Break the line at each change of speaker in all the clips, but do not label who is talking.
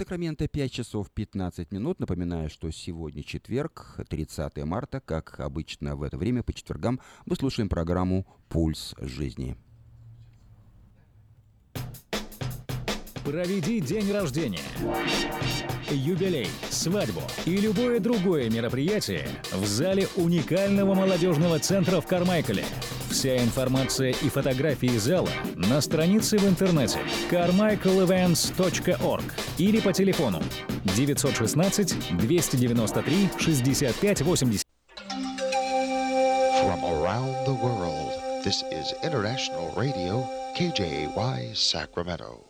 Сакраменто 5 часов 15 минут. Напоминаю, что сегодня четверг, 30 марта. Как обычно в это время по четвергам мы слушаем программу «Пульс жизни».
Проведи день рождения, юбилей, свадьбу и любое другое мероприятие в зале уникального молодежного центра в Кармайкале. Вся информация и фотографии зала на странице в интернете carmichaelevents.org или по телефону 916 293 65 80.
From around the world, this is International Radio, KJY Sacramento.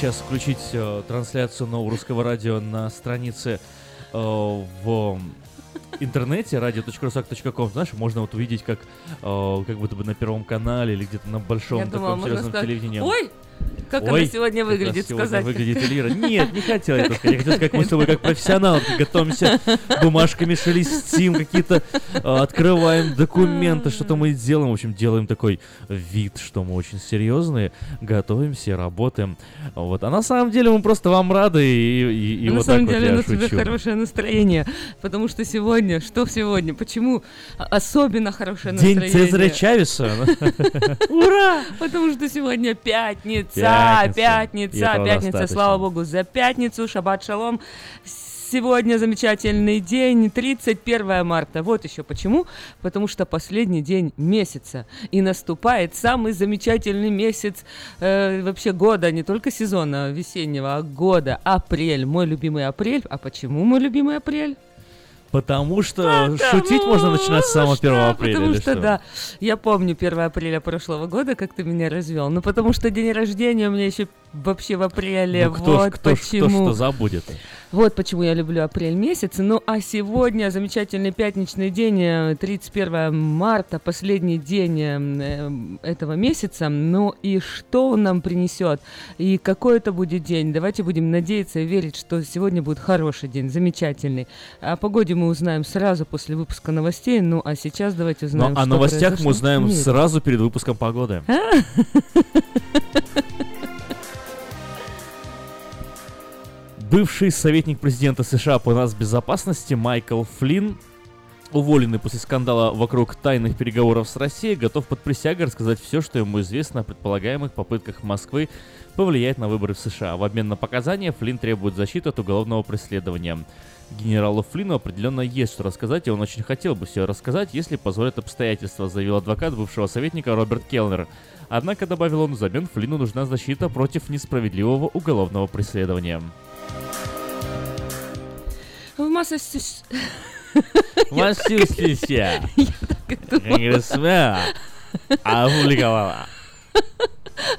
Сейчас включить э, трансляцию нового русского радио на странице э, в интернете radio.rusak.com, знаешь, можно вот увидеть, как э, как будто бы на Первом канале или где-то на большом
Я
таком
думала,
серьезном
сказать,
телевидении.
ой, Как
Ой,
она сегодня выглядит,
сегодня
сказать?
выглядит Эльвира. Нет, не хотел я сказать. Я хотел сказать, как мы с тобой как профессионалы готовимся, бумажками шелестим, какие-то а, открываем документы, что-то мы делаем. В общем, делаем такой вид, что мы очень серьезные, готовимся, работаем. Вот. А на самом деле мы просто вам рады, и, и- и
на
вот
самом
так
деле
вот я
тебя
шучу.
хорошее настроение, потому что сегодня, что сегодня, почему особенно хорошее
День
настроение?
Цезаря Чавеса.
Ура! Потому что сегодня пятница,
Пятница.
Пятница, пятница, слава богу, за пятницу, шаббат шалом. Сегодня замечательный день, 31 марта. Вот еще почему. Потому что последний день месяца. И наступает самый замечательный месяц э, вообще года, не только сезона весеннего, а года. Апрель. Мой любимый апрель. А почему мой любимый апрель?
Потому что шутить можно начинать с самого 1
что?
апреля.
Потому что,
что?
да, я помню 1 апреля прошлого года, как ты меня развел. Ну, потому что день рождения у меня еще вообще в апреле.
Ну, кто
вот
кто ж- кто
почему.
что забудет.
Вот почему я люблю апрель месяц. Ну, а сегодня замечательный пятничный день, э, 31 марта, последний день э, этого месяца. Ну, и что он нам принесет? И какой это будет день? Давайте будем надеяться и верить, что сегодня будет хороший день, замечательный. О погоде мы узнаем сразу после выпуска новостей. Ну, а сейчас давайте узнаем,
о
что
новостях
произошло
мы узнаем
мире.
сразу перед выпуском погоды. Бывший советник президента США по нацбезопасности Майкл Флинн, уволенный после скандала вокруг тайных переговоров с Россией, готов под присягой рассказать все, что ему известно о предполагаемых попытках Москвы повлиять на выборы в США. В обмен на показания Флинн требует защиты от уголовного преследования. Генералу Флину определенно есть что рассказать, и он очень хотел бы все рассказать, если позволят обстоятельства, заявил адвокат бывшего советника Роберт Келнер. Однако, добавил он, взамен Флину нужна защита против несправедливого уголовного преследования.
В Массачусетсе...
Массюсися, конгрессмен, опубликовала.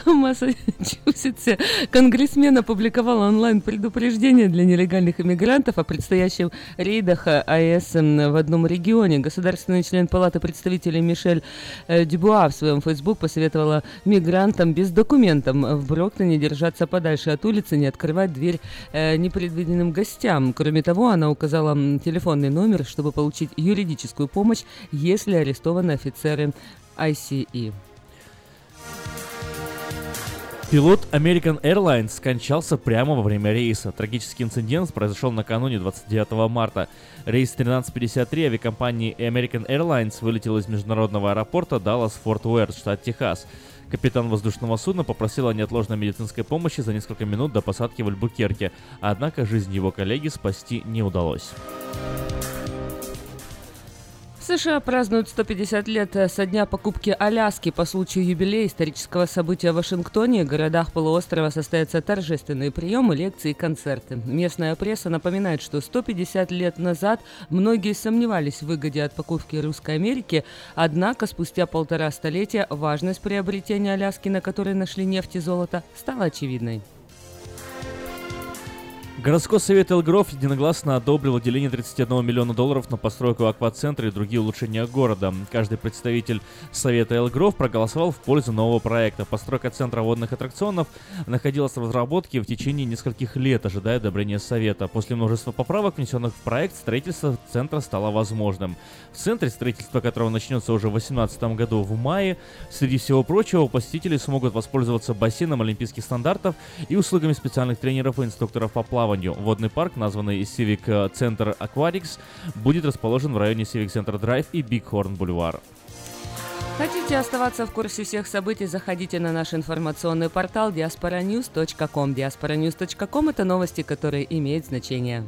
В Массачусетсе конгрессмен опубликовал онлайн предупреждение для нелегальных иммигрантов о предстоящих рейдах АЭС в одном регионе. Государственный член Палаты представителей Мишель э, Дюбуа в своем фейсбук посоветовала мигрантам без документов в Броктоне держаться подальше от улицы, не открывать дверь э, непредвиденным гостям. Кроме того, она указала телефонный номер, чтобы получить юридическую помощь, если арестованы офицеры ICE.
Пилот American Airlines скончался прямо во время рейса. Трагический инцидент произошел накануне 29 марта. Рейс 1353 авиакомпании American Airlines вылетел из международного аэропорта Даллас-Форт Уэрт, штат Техас. Капитан воздушного судна попросил о неотложной медицинской помощи за несколько минут до посадки в Альбукерке, однако жизнь его коллеги спасти не удалось.
США празднуют 150 лет э, со дня покупки Аляски по случаю юбилея исторического события в Вашингтоне. В городах полуострова состоятся торжественные приемы, лекции и концерты. Местная пресса напоминает, что 150 лет назад многие сомневались в выгоде от покупки Русской Америки, однако спустя полтора столетия важность приобретения Аляски, на которой нашли нефть и золото, стала очевидной.
Городской совет Элгров единогласно одобрил выделение 31 миллиона долларов на постройку аквацентра и другие улучшения города. Каждый представитель совета Элгров проголосовал в пользу нового проекта. Постройка центра водных аттракционов находилась в разработке в течение нескольких лет, ожидая одобрения совета. После множества поправок, внесенных в проект, строительство центра стало возможным. В центре, строительство которого начнется уже в 2018 году в мае, среди всего прочего, посетители смогут воспользоваться бассейном олимпийских стандартов и услугами специальных тренеров и инструкторов по плаванию. Водный парк, названный Civic Center Aquatics, будет расположен в районе Civic Center Drive и Bighorn Boulevard.
Хотите оставаться в курсе всех событий, заходите на наш информационный портал diasporanews.com. diasporanews.com – это новости, которые имеют значение.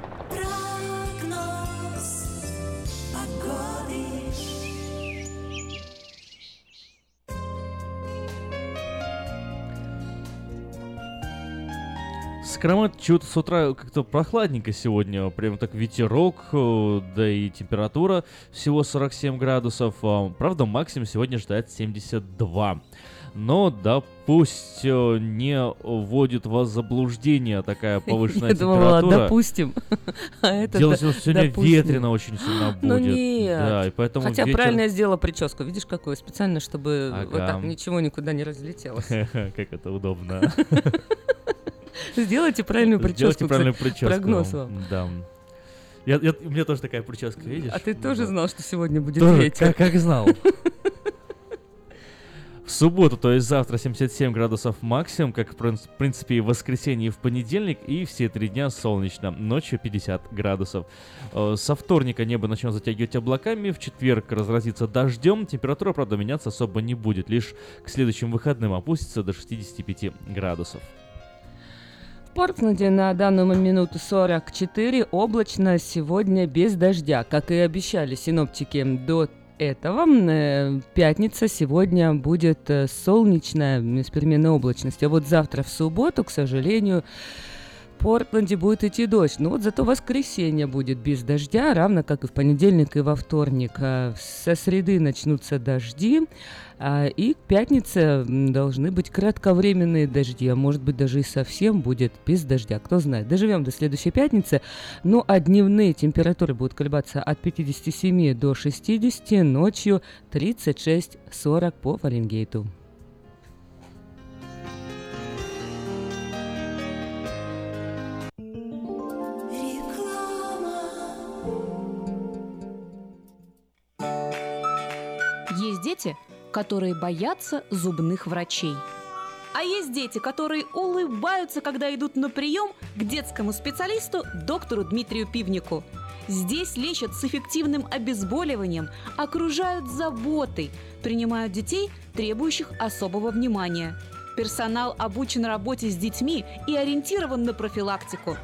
Сакраменто чего-то с утра как-то прохладненько сегодня, прям так ветерок, э, да и температура всего 47 градусов. А, правда, максимум сегодня ждать 72. Но да пусть э, не вводит вас в заблуждение такая повышенная
Я думала,
температура.
допустим. А это
Дело в том, что сегодня
допустим.
ветрено очень сильно будет.
Ну нет.
Да, и поэтому
Хотя
ветер-
правильно я сделала прическу. Видишь, какую? Специально, чтобы вот так ничего никуда не разлетелось.
Как это удобно.
Сделайте правильную прическу.
Сделайте правильную прическу.
прогноз вам.
Да. Я, я- у меня тоже такая прическа, видишь?
А ты тоже
Да.
знал, что сегодня будет
Тоже,
ветер?
как, как знал. В субботу, то есть завтра 77 градусов максимум, как в прин- в принципе и в воскресенье и в понедельник, и все три дня солнечно, ночью 50 градусов. Э, Со вторника небо начнет затягивать облаками, в четверг разразится дождем, температура, правда, меняться особо не будет, лишь к следующим выходным опустится до 65 градусов.
В Портленде на данную минуту 44, облачно, сегодня без дождя. Как и обещали синоптики до этого, э, пятница сегодня будет э, солнечная с переменной облачностью. А вот завтра в субботу, к сожалению, в Портленде будет идти дождь. Но вот зато воскресенье будет без дождя, равно как и в понедельник и во вторник. А Со среды начнутся дожди, и к пятнице должны быть кратковременные дожди, а может быть даже и совсем будет без дождя, кто знает. Доживем до следующей пятницы, ну а дневные температуры будут колебаться от 57 до 60, ночью 36-40 по Фаренгейту.
Есть дети, которые боятся зубных врачей. А есть дети, которые улыбаются, когда идут на прием к детскому специалисту доктору Дмитрию Пивнику. Здесь лечат с эффективным обезболиванием, окружают заботой, принимают детей, требующих особого внимания. Персонал обучен работе с детьми и ориентирован на профилактику.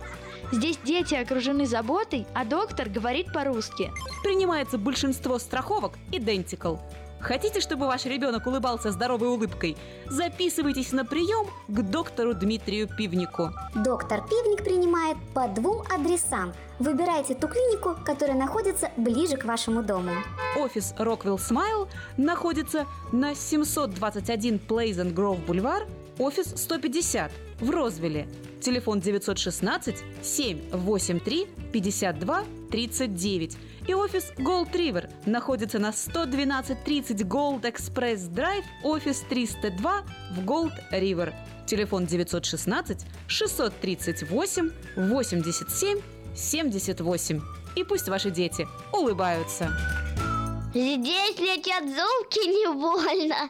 Здесь дети окружены заботой, а доктор говорит по-русски.
Принимается большинство страховок Identical. Хотите, чтобы ваш ребенок улыбался здоровой улыбкой? Записывайтесь на прием к доктору Дмитрию Пивнику.
Доктор Пивник принимает по двум адресам. Выбирайте ту клинику, которая находится ближе к вашему дому.
Офис Rockwell Smile находится на 721 Pleasant Grove Бульвар, офис 150 в Розвилле. Телефон 916 783 52 39. И офис Gold River находится на 11230 Gold Express Drive, офис 302 в Gold River. Телефон 916 638 87 78. И пусть ваши дети улыбаются.
Здесь летят зубки не больно.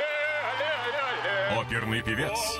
Оперный певец.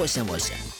Восемь восемь.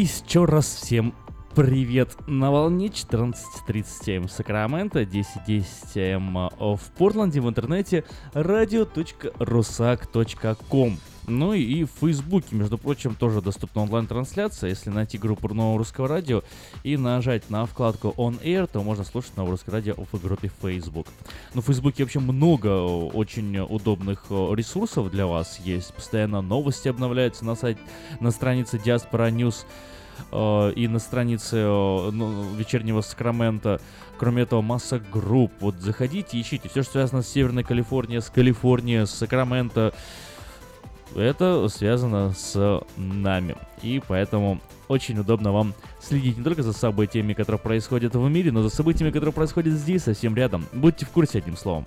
Еще раз всем привет на волне 14.37 в Сакраменто, 10.10 м в Портленде, в интернете radio.rusak.com. Ну и, в Фейсбуке, между прочим, тоже доступна онлайн-трансляция. Если найти группу Нового Русского Радио и нажать на вкладку On Air, то можно слушать Новое Русское Радио в группе Facebook. Ну, в Фейсбуке вообще много э, очень удобных э, ресурсов для вас есть. Постоянно новости обновляются на сайте, на странице Diaspora News э, и на странице ну, вечернего Сакрамента. Кроме этого, масса групп. Вот заходите, ищите все, что связано с Северной Калифорнией, с Калифорнией, с Сакраменто. Это связано с нами. И поэтому очень удобно вам следить не только за событиями, которые происходят в мире, но за событиями, которые происходят здесь, совсем рядом. Будьте в курсе, одним словом.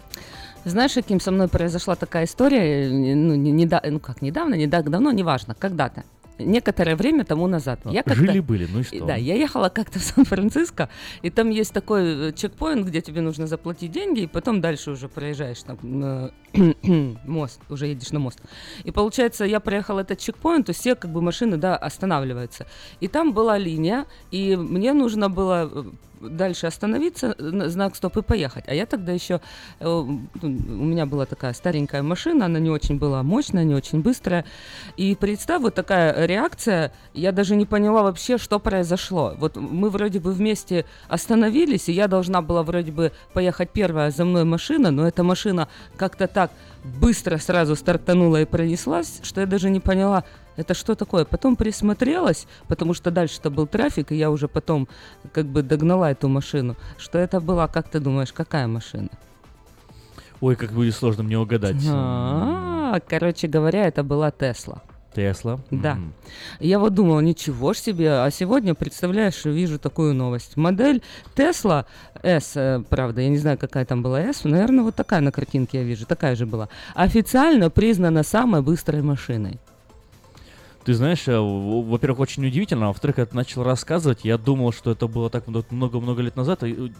Знаешь, каким со мной произошла такая история, э, ну, не, не, ну как, недавно, не так давно, неважно, когда-то некоторое время тому назад.
Я Жили-были, ну и что?
Да, я ехала как-то в Сан-Франциско, и там есть такой э, чекпоинт, где тебе нужно заплатить деньги, и потом дальше уже проезжаешь там на мост, уже едешь на мост. И получается, я проехала этот чекпоинт, то все как бы машины, да, останавливаются. И там была линия, и мне нужно было э, дальше остановиться, знак стоп и поехать. А я тогда еще, э, у меня была такая старенькая машина, она не очень была мощная, не очень быстрая. И представь, вот такая реакция, я даже не поняла вообще, что произошло. Вот мы вроде бы вместе остановились, и я должна была вроде бы поехать первая за мной машина, но эта машина как-то так быстро сразу стартанула и пронеслась, что я даже не поняла, это что такое? Потом присмотрелась, потому что дальше-то был трафик, и я уже потом как бы догнала эту машину. Что это была, как ты думаешь, какая машина?
Ой, как будет сложно мне угадать.
А, короче говоря, это была Тесла.
Тесла.
Да. Mm-hmm. Я вот думала, ничего ж себе, а сегодня, представляешь, вижу такую новость. Модель Тесла S, э, правда, я не знаю, какая там была S, наверное, вот такая на картинке я вижу, такая же была. Официально признана самой быстрой машиной.
Ты знаешь, э, во-первых, очень удивительно, а во-вторых, когда ты начал рассказывать, я думал, что это было так много-много лет назад, и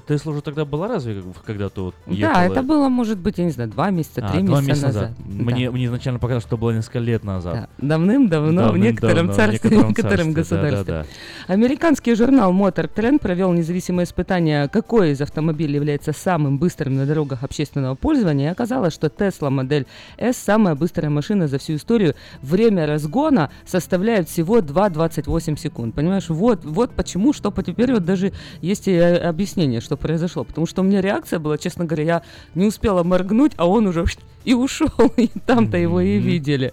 Тесла уже тогда была разве когда то вот ехала?
Да, это было, может быть, я не знаю, два месяца, а, три месяца, месяца назад. назад.
Мне, да. мне изначально показалось, что было несколько лет назад. Да.
Давным-давно в некотором царстве, в некотором государстве. Да, да, да. Американский журнал Motor Trend провел независимое испытание, какой из автомобилей является самым быстрым на дорогах общественного пользования. И оказалось, что Tesla модель S самая быстрая машина за всю историю. Время разгона составляет всего 2,28 секунд. Понимаешь, вот, вот почему, что по теперь вот даже есть и объяснение, что произошло. Потому что у меня реакция была, честно говоря, я не успела моргнуть, а он уже и ушел, и там-то его и видели.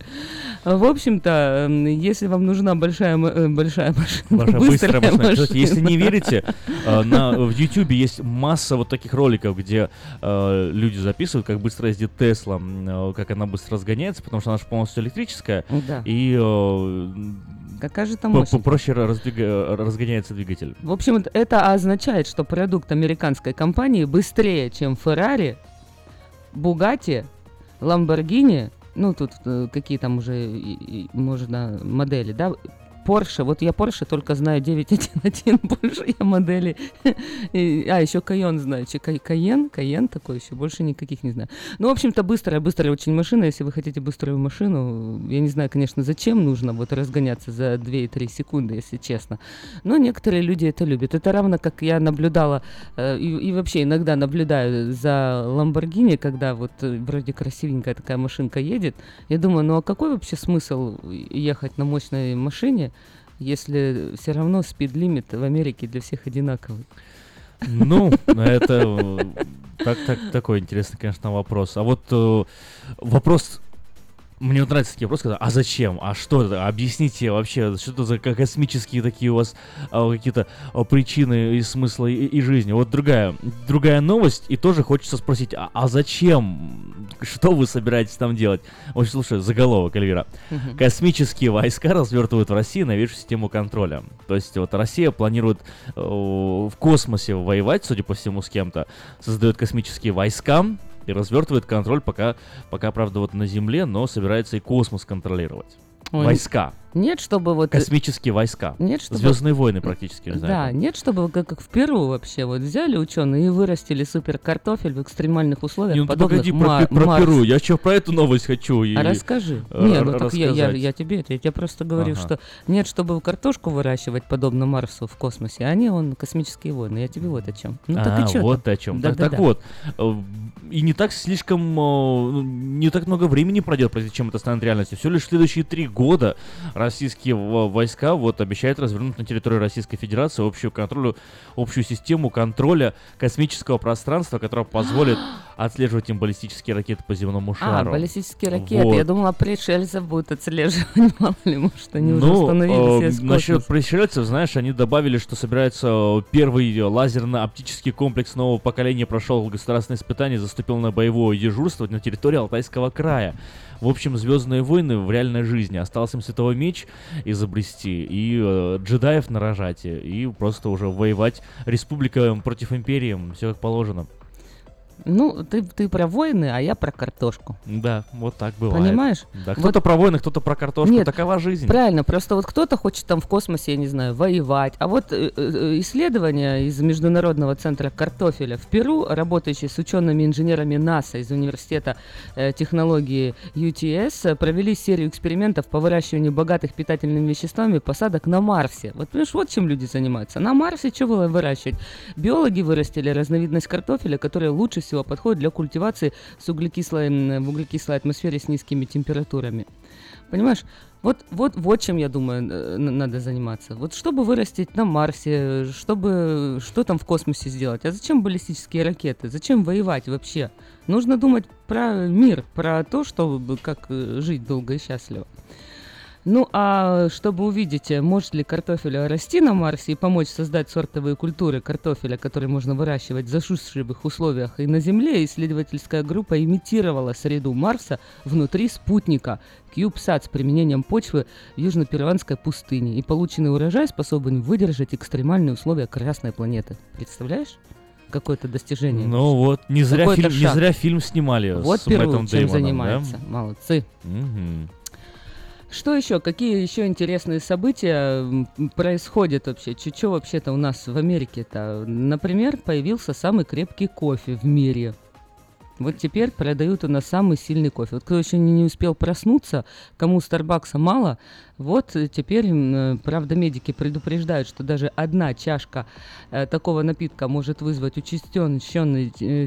В общем-то, если вам нужна большая, э, большая машина,
большая быстрая, быстрая машина, машина. если не верите, э, на, в YouTube есть масса вот таких роликов, где э, люди записывают, как быстро ездит Тесла, э, как она быстро разгоняется, потому что она же полностью электрическая.
Да.
И э,
Какая же там мощность?
Проще раздвига... разгоняется двигатель.
В общем, это означает, что продукт американской компании быстрее, чем Ferrari, Bugatti, Lamborghini, ну тут э, какие там уже можно модели, да, Porsche, вот я Porsche только знаю 911, больше я модели. а, еще Кайон знаю. Кайен, Кайен такой еще, больше никаких не знаю. Ну, в общем-то, быстрая, быстрая очень машина. Если вы хотите быструю машину, я не знаю, конечно, зачем нужно вот разгоняться за 2-3 секунды, если честно. Но некоторые люди это любят. Это равно, как я наблюдала, э, и, и вообще иногда наблюдаю за Ламборгини, когда вот э, вроде красивенькая такая машинка едет. Я думаю, ну а какой вообще смысл ехать на мощной машине, если все равно спид-лимит в Америке для всех одинаковый?
Ну, это э, так, так, такой интересный, конечно, вопрос. А вот э, вопрос мне вот нравятся такие вопросы, когда, а зачем, а что это, объясните вообще, что это за космические такие у вас а, какие-то а, причины и смыслы и, и жизни. Вот другая, другая новость, и тоже хочется спросить, а, а зачем, что вы собираетесь там делать? Общем, слушай, заголовок, Эльвира. Угу. Космические войска развертывают в России новейшую систему контроля. То есть вот Россия планирует э, в космосе воевать, судя по всему, с кем-то, создает космические войска, и развертывает контроль пока, пока, правда, вот на Земле, но собирается и космос контролировать. Ой, Войска.
Нет, чтобы вот...
Космические войска.
Нет, чтобы...
Звездные войны практически, не знаю.
Да, нет, чтобы как, как в Перу вообще вот взяли ученые и вырастили супер картофель в экстремальных условиях,
не, ну,
подобных
погоди, про, про Перу, я что, про эту новость хочу и,
А расскажи. Э, нет, ну так я, я, я тебе, я тебе просто говорю, ага. что нет, чтобы картошку выращивать подобно Марсу в космосе, а не он космические войны. Я тебе вот о чем.
Ну а, так и что вот о чем. Да, так, да, так да. вот, э, и не так слишком, э, ну, не так много времени пройдет, прежде чем это станет реальностью. Все лишь следующие три года российские войска вот обещают развернуть на территории Российской Федерации общую контролю, общую систему контроля космического пространства, которая позволит отслеживать им баллистические ракеты по земному а, шару.
А, баллистические ракеты. Вот. Я думала, пришельцев будут отслеживать, мало ли, может, они ну, уже установили
э, Насчет пришельцев, знаешь, они добавили, что собирается первый лазерно-оптический комплекс нового поколения прошел государственное испытание, заступил на боевое дежурство на территории Алтайского края. В общем, Звездные войны в реальной жизни. Остался им Световой меч изобрести и э, джедаев нарожать, и просто уже воевать республика против империи, все как положено.
Ну, ты, ты про войны, а я про картошку.
Да, вот так бывает.
Понимаешь?
Да, кто-то вот... про войны, кто-то про картошку. Нет, Такова жизнь.
Правильно, просто вот кто-то хочет там в космосе, я не знаю, воевать. А вот э, э, исследования из Международного центра картофеля в Перу, работающие с учеными-инженерами НАСА из Университета э, технологии UTS, провели серию экспериментов по выращиванию богатых питательными веществами посадок на Марсе. Вот понимаешь, вот чем люди занимаются. На Марсе что было выращивать? Биологи вырастили разновидность картофеля, которая лучше всего всего подходит для культивации с углекислой, в углекислой атмосфере с низкими температурами. Понимаешь? Вот, вот, вот чем, я думаю, надо заниматься. Вот чтобы вырастить на Марсе, чтобы что там в космосе сделать. А зачем баллистические ракеты? Зачем воевать вообще? Нужно думать про мир, про то, чтобы как э, жить долго и счастливо. Ну а чтобы увидеть, может ли картофель расти на Марсе и помочь создать сортовые культуры картофеля, которые можно выращивать в засушливых условиях и на Земле, исследовательская группа имитировала среду Марса внутри спутника CubeSat с применением почвы в южно-перуанской пустыне. И полученный урожай способен выдержать экстремальные условия Красной планеты. Представляешь? какое-то достижение.
Ну вот, не зря, фильм, не зря фильм снимали
вот с Перу Мэттом чем Дэймоном, занимается. Да? Молодцы.
Угу.
Что еще? Какие еще интересные события происходят вообще? Что вообще-то у нас в Америке-то? Например, появился самый крепкий кофе в мире. Вот теперь продают у нас самый сильный кофе. Вот кто еще не успел проснуться, кому Старбакса мало, вот э, теперь, э, правда, медики предупреждают, что даже одна чашка э, такого напитка может вызвать участенный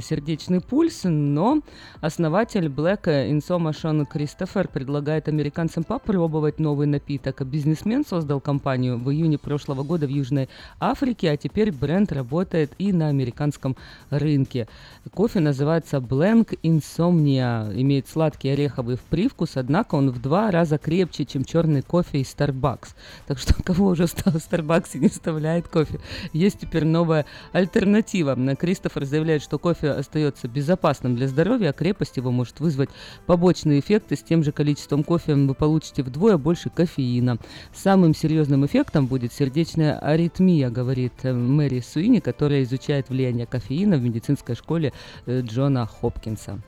сердечный пульс, но основатель Black Insoma Кристофер предлагает американцам попробовать новый напиток. Бизнесмен создал компанию в июне прошлого года в Южной Африке, а теперь бренд работает и на американском рынке. Кофе называется Blank Insomnia, имеет сладкий ореховый привкус, однако он в два раза крепче, чем черный кофе кофе из Starbucks. Так что кого уже стал Starbucks и не вставляет кофе, есть теперь новая альтернатива. Кристофер заявляет, что кофе остается безопасным для здоровья, а крепость его может вызвать побочные эффекты. С тем же количеством кофе вы получите вдвое больше кофеина. Самым серьезным эффектом будет сердечная аритмия, говорит э, Мэри Суини, которая изучает влияние кофеина в медицинской школе э, Джона Хопкинса.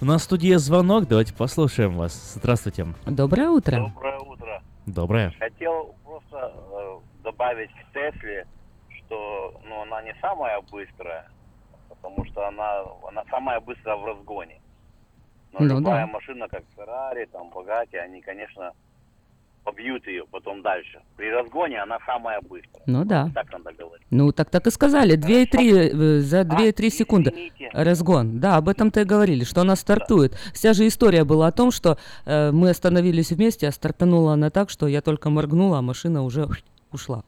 У нас в студии звонок, давайте послушаем вас. Здравствуйте.
Доброе утро.
Доброе утро.
Доброе.
Хотел просто э, добавить к Тесле, что ну, она не самая быстрая, потому что она, она самая быстрая в разгоне. Но ну, любая да. машина, как Ferrari, там, Bugatti, они, конечно, побьют ее потом дальше. При разгоне она самая быстрая.
Ну да.
Так надо говорить.
Ну так так и сказали. 2,3 э, за 2,3 а, секунды извините. разгон. Да, об этом-то и говорили, что она стартует. Да. Вся же история была о том, что э, мы остановились вместе, а стартанула она так, что я только моргнула, а машина уже ушла.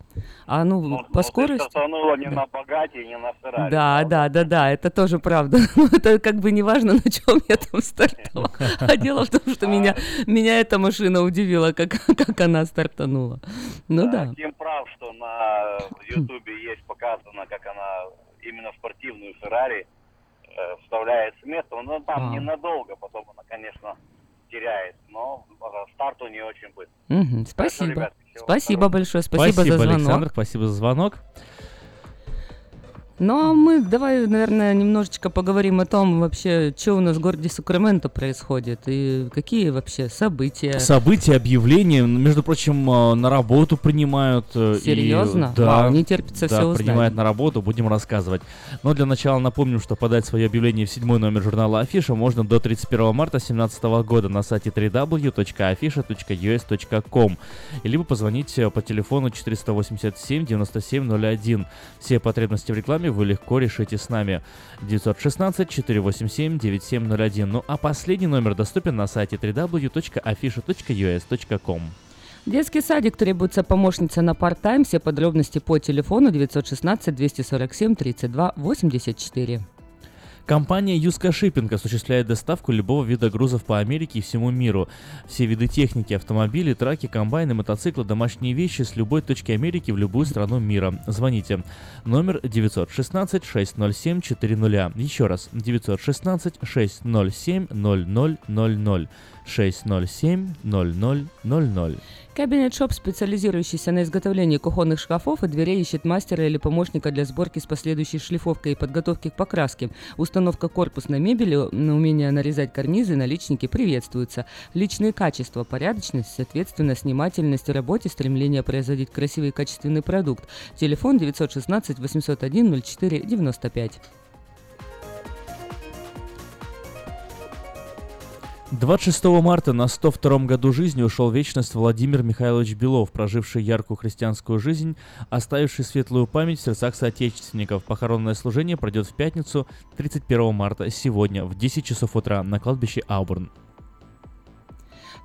А ну, ну по скорости...
стартанула не да. на богате, не на Феррари.
Да, да, да, да, это тоже правда. Ну, это как бы не важно, на чем я там стартовала. А дело в том, что меня, меня эта машина удивила, как, как она стартанула. Ну да.
Тим прав, что на Ютубе есть показано, как она именно спортивную Феррари э, вставляет с места. Но там а. ненадолго, потом она, конечно, теряет, но старт у нее очень быстро.
Угу, спасибо. Хорошо, ребят, спасибо большое, спасибо, спасибо за звонок.
Александр, спасибо за звонок.
Ну, а мы давай, наверное, немножечко поговорим о том вообще, что у нас в городе Сакраменто происходит и какие вообще события.
События, объявления, между прочим, э, на работу принимают.
Э, Серьезно? И, да, Вау, не терпится да, все
узнать. принимают на работу, будем рассказывать. Но для начала напомним, что подать свое объявление в седьмой номер журнала Афиша можно до 31 марта 2017 года на сайте www.afisha.us.com либо позвонить э, по телефону 487 9701. Все потребности в рекламе вами вы легко решите с нами. 916-487-9701. Ну а последний номер доступен на сайте www.afisha.us.com.
Детский садик требуется помощница на парт-тайм. Все подробности по телефону 916 247 32 84.
Компания Юска Shipping осуществляет доставку любого вида грузов по Америке и всему миру. Все виды техники, автомобили, траки, комбайны, мотоциклы, домашние вещи с любой точки Америки в любую страну мира. Звоните. Номер 916 607 400. Еще раз. 916 607 0000. 607 0000.
Cabinet Shop, специализирующийся на изготовлении кухонных шкафов и дверей, ищет мастера или помощника для сборки с последующей шлифовкой и подготовки к покраске. Установка корпусной мебели, умение нарезать карнизы, наличники приветствуются. Личные качества, порядочность, соответственно, снимательность в работе, стремление производить красивый и качественный продукт. Телефон 916 801 04 95.
26 марта на 102 году жизни ушел в вечность Владимир Михайлович Белов, проживший яркую христианскую жизнь, оставивший светлую память в сердцах соотечественников. Похоронное служение пройдет в пятницу 31 марта сегодня в 10 часов утра на кладбище Аубурн.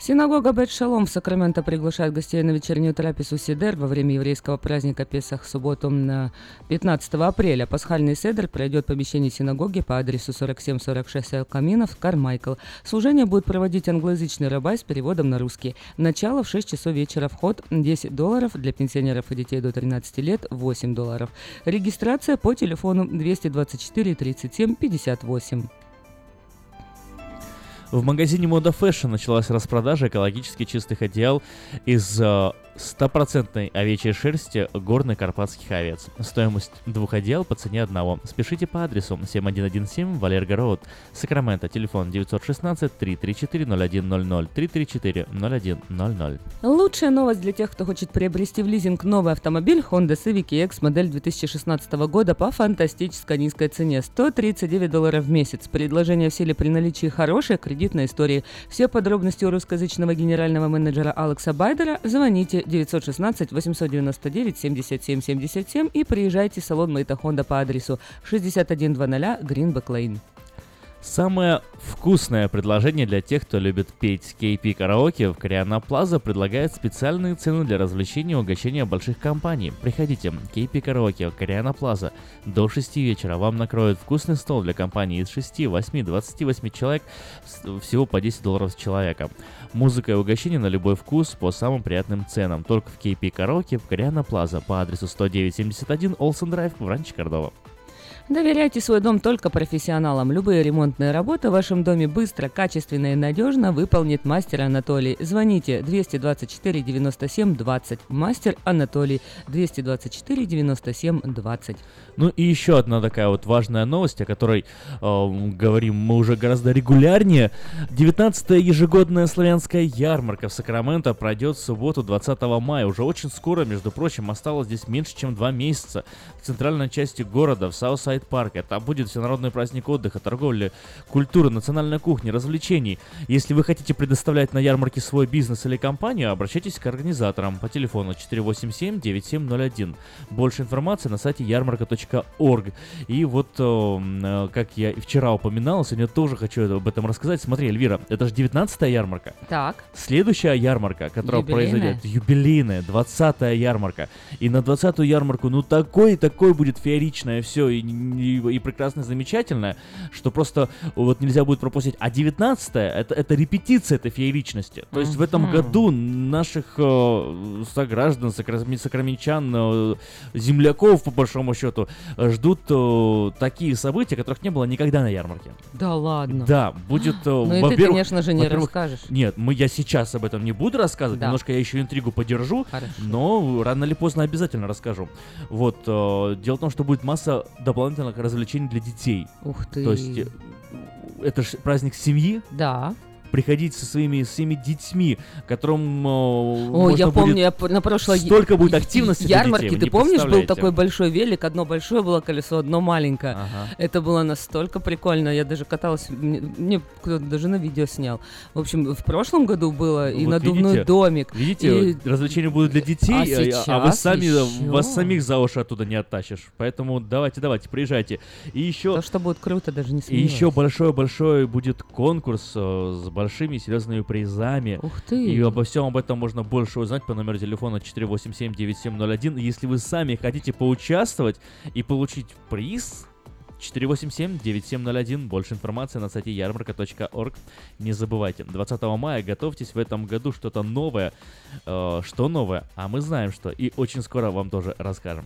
Синагога Бет Шалом в Сакраменто приглашает гостей на вечернюю трапезу Сидер во время еврейского праздника Песах в субботу на 15 апреля. Пасхальный седер пройдет в помещении синагоги по адресу 4746 Эл Каминов, Кармайкл. Служение будет проводить англоязычный рабай с переводом на русский. Начало в 6 часов вечера. Вход 10 долларов. Для пенсионеров и детей до 13 лет 8 долларов. Регистрация по телефону 224 37 58.
В магазине Мода Fashion началась распродажа экологически чистых одеял из э, стопроцентной овечьей шерсти горных карпатских овец. Стоимость двух одеял по цене одного. Спешите по адресу 7117 Валерго Роуд, Сакраменто, телефон 916 334 0100 334 0100.
Лучшая новость для тех, кто хочет приобрести в лизинг новый автомобиль Honda Civic EX модель 2016 года по фантастической низкой цене 139 долларов в месяц. Предложение в силе при наличии хорошей кредитной истории. Все подробности у русскоязычного генерального менеджера Алекса Байдера звоните 916 899 77 77 и приезжайте в салон Мэйта Хонда по адресу 6100 Greenback Lane.
Самое вкусное предложение для тех, кто любит петь KP караоке в Кориана Плаза предлагает специальные цены для развлечения и угощения больших компаний. Приходите, KP караоке Кориана Плаза. До 6 вечера вам накроют вкусный стол для компании из 6, 8, 28 человек, всего по 10 долларов с человека. Музыка и угощение на любой вкус по самым приятным ценам. Только в KP караоке в Кориана Плаза по адресу 10971 Олсен Драйв в Ранче Кордова.
Доверяйте свой дом только профессионалам. Любые ремонтные работы в вашем доме быстро, качественно и надежно выполнит мастер Анатолий. Звоните 224 97 20. Мастер Анатолий 224 97 20.
Ну и еще одна такая вот важная новость, о которой э, говорим мы уже гораздо регулярнее. 19-я ежегодная славянская ярмарка в Сакраменто пройдет в субботу 20 мая. Уже очень скоро, между прочим, осталось здесь меньше, чем два месяца. В центральной части города, в Southside Park. Это будет всенародный праздник отдыха, торговли, культуры, национальной кухни, развлечений. Если вы хотите предоставлять на ярмарке свой бизнес или компанию, обращайтесь к организаторам по телефону 487-9701. Больше информации на сайте ярмарка.орг. И вот, э, как я вчера упоминал, сегодня тоже хочу об этом рассказать. Смотри, Эльвира, это же 19-я ярмарка.
Так.
Следующая ярмарка, которая
Юбилейная.
произойдет, юбилейная, 20-я ярмарка. И на 20-ю ярмарку, ну такой, такой будет фееричное все, и, и, и прекрасно, замечательное, что просто вот нельзя будет пропустить. А 19-я, это, это репетиция этой фееричности. То есть в этом году наших э, сограждан, сокра- сокрамичан, э, земляков, по большому счету, э, ждут э, такие события, которых не было никогда на ярмарке.
Да ладно.
Да, будет... э,
Ну и ты, конечно же, не расскажешь.
Нет, мы, я сейчас об этом не буду рассказывать,
Да.
немножко я еще интригу подержу,
Хорошо.
но рано или поздно обязательно расскажу. Вот, э, дело в том, что будет масса дополнительных развлечений для детей.
Ух ты.
То есть, э, это же праздник семьи,
Да.
Приходить со своими, своими детьми, которым
О, я помню, я на прошлой
столько будет активности
ярмарки,
детей,
ты помнишь, был такой большой велик, одно большое было колесо, одно маленькое. Ага. Это было настолько прикольно, я даже каталась, мне, мне кто-то даже на видео снял. В общем, в прошлом году было ну, и вот надувной
видите,
домик.
Видите, и... развлечения будут для детей, а, сейчас а вы сами, еще? вас самих за уши оттуда не оттащишь. Поэтому давайте, давайте, приезжайте. И еще...
То, что будет круто, даже не
И еще большой-большой будет конкурс э, с большими серьезными призами.
Ух ты!
И обо всем об этом можно больше узнать по номеру телефона 487-9701. Если вы сами хотите поучаствовать и получить приз, 487-9701. Больше информации на сайте ярмарка.орг. Не забывайте. 20 мая готовьтесь в этом году что-то новое. Э, что новое? А мы знаем что. И очень скоро вам тоже расскажем.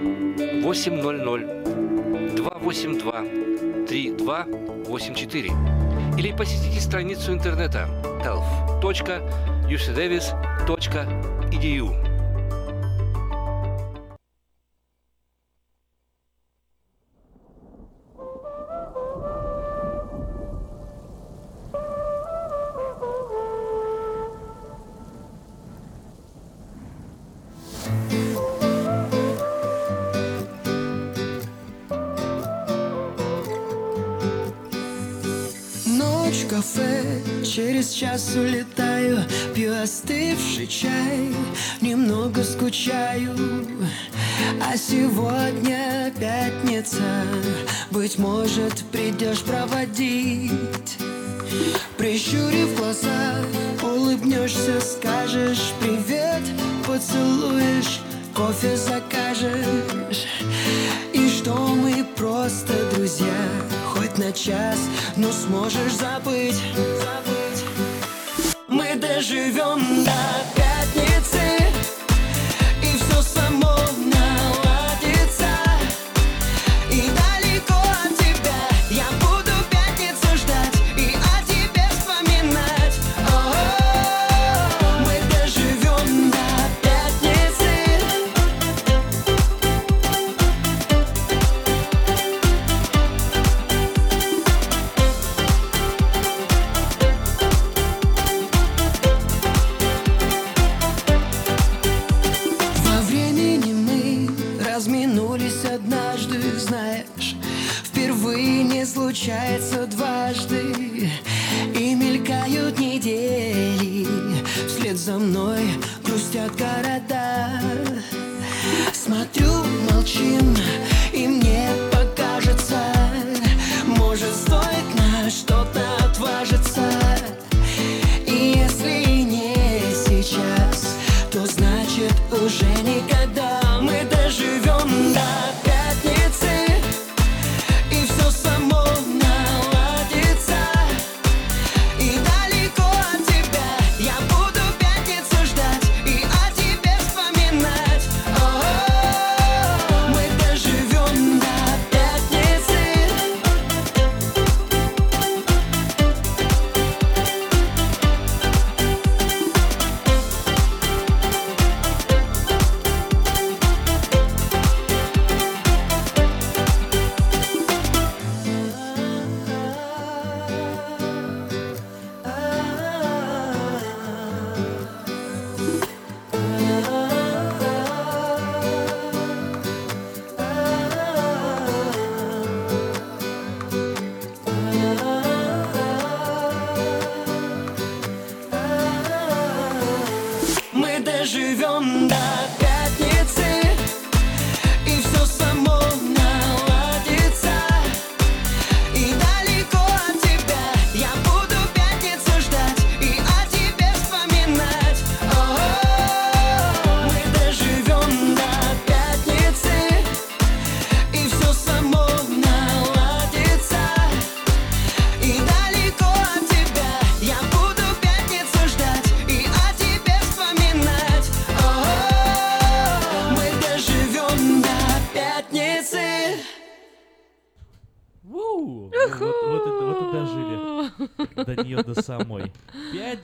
800 282 3284 или посетите страницу интернета health.ucdavis.edu.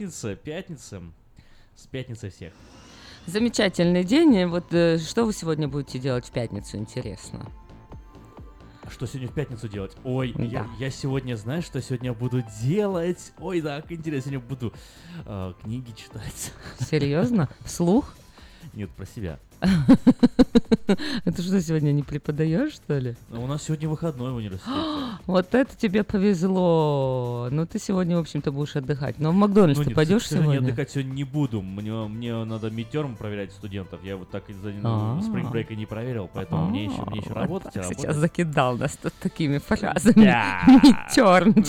Пятница,
пятница. С пятницей всех.
Замечательный день. Вот э, что вы сегодня будете делать в пятницу, интересно?
А что сегодня в пятницу делать? Ой, я,
Да.
я сегодня, знаешь, что сегодня буду делать? Ой, да, как интересно, сегодня буду э, книги читать.
Серьезно? Вслух?
Нет, про себя.
Это что, сегодня не преподаешь, что ли?
Но у нас сегодня выходной в университете.
Вот это тебе повезло. Ну, ты сегодня, в общем-то, будешь отдыхать. Но в Макдональдс
Ну
ты пойдешь сегодня?
отдыхать сегодня не буду. Мне, мне надо мидтерм проверять студентов. Я вот так и за
А.
спринг брейка не проверил, поэтому мне еще, мне еще работать.
Сейчас закидал нас тут такими фразами.
Да.
Midterm,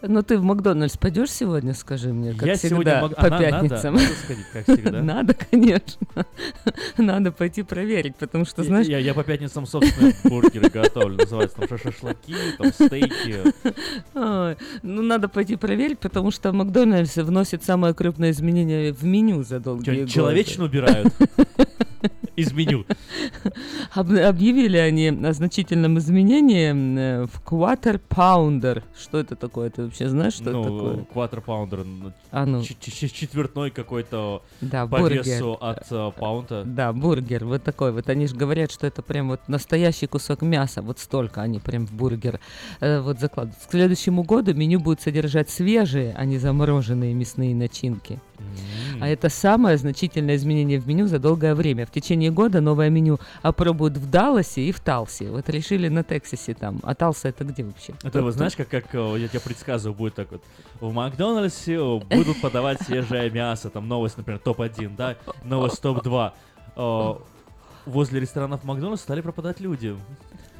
Брейк. Ну ты в Макдональдс пойдешь сегодня, скажи мне, как
Я
всегда,
сегодня
по
А, на- надо?
пятницам?
Надо сходить, как всегда?
Надо, конечно. Надо пойти проверить, потому что,
Я-
знаешь...
Я, я по пятницам собственные бургеры готовлю. Называется там ша- шашлыки, там стейки.
Ой, ну, надо пойти проверить, потому что Макдональдс вносит самое крупное изменение в меню за долгие
Чё,
годы.
человечину убирают? Из меню.
Об- объявили они о значительном изменении э, в Quarter Pounder. Что это такое? Ты вообще знаешь, что это такое?
Ну, квадр паундер. ну,
А ну.
Четвертной какой-то
Да,
по
бургер.
весу от э, паунта.
Да, бургер, вот такой вот. Они же говорят, что это прям вот настоящий кусок мяса. Вот столько они прям в бургер э, вот закладывают. К следующему году меню будет содержать свежие, а не замороженные мясные начинки. А это самое значительное изменение в меню за долгое время. В течение года новое меню опробуют в Далласе и в Талсе. Вот решили на Тексасе там. А Талса это где вообще?
Это вот знаешь, как, как э, я тебе предсказываю, будет так вот. В Макдональдсе э, будут подавать свежее мясо. Там новость, например, топ-1, да? Новость топ-2. Э, Возле ресторанов Макдональдса стали пропадать люди.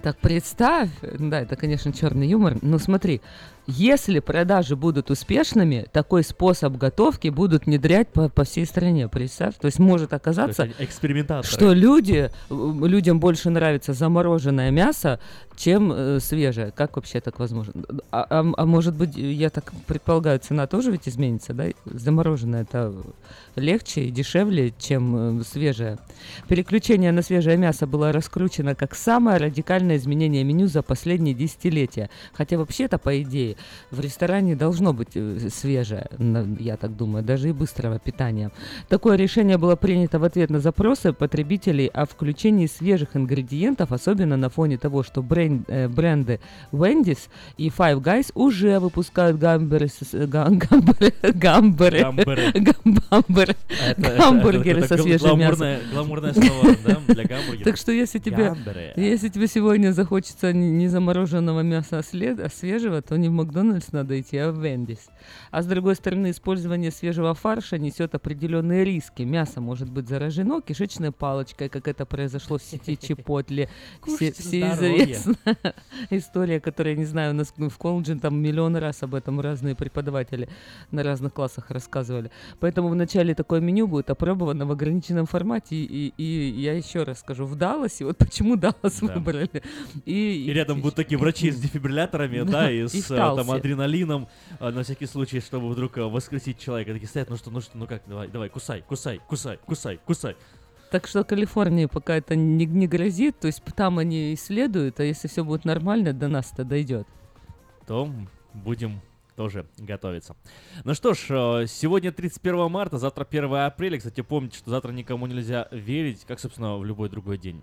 Так представь, да, это, конечно, черный юмор, но смотри, если продажи будут успешными, такой способ готовки будут внедрять по, по всей стране. Представь, то есть может оказаться, что люди, людям больше нравится замороженное мясо, чем э, свежее. Как вообще так возможно? А, а, а может быть, я так предполагаю, цена тоже ведь изменится, да? Замороженное это легче и дешевле, чем э, свежее. Переключение на свежее мясо было раскручено как самое радикальное изменение меню за последние десятилетия. Хотя вообще-то, по идее, в ресторане должно быть э, свежее, я так думаю, даже и быстрого питания. Такое решение было принято в ответ на запросы потребителей о включении свежих ингредиентов, особенно на фоне того, что брен, э, бренды Wendy's и Five Guys уже выпускают гамбургеры, гамбургеры, гамбургеры, гамбургеры, гамбургеры со свежим мясом.
Гламурное слово, да, для гамбургера.
Так что если тебе, если тебе сегодня захочется не замороженного мяса, а свежего, то не в Макдональдс надо идти, а в Вендис. А с другой стороны, использование свежего фарша несет определенные риски. Мясо может быть заражено кишечной палочкой, как это произошло в сети Чепотли. Все, все известна история, которая, не знаю, у нас в колледже там миллион раз об этом разные преподаватели на разных классах рассказывали. Поэтому вначале такое меню будет опробовано в ограниченном формате. И, и, и я еще раз скажу, в Далласе, вот почему Даллас да. выбрали.
И, и рядом будут такие врачи с дефибрилляторами, да, и с там адреналином, а, на всякий случай, чтобы вдруг а, воскресить человека. Такие стоят, ну что, ну что, ну как, давай, давай, кусай, кусай, кусай, кусай, кусай.
Так что Калифорнии пока это не, не грозит, то есть там они исследуют, а если все будет нормально, до нас это дойдет.
То будем тоже готовиться. Ну что ж, а, сегодня 31 марта, завтра 1 апреля. Кстати, помните, что завтра никому нельзя верить, как, собственно, в любой другой день.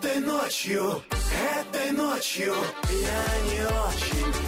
Этой ночью, этой ночью я не очень.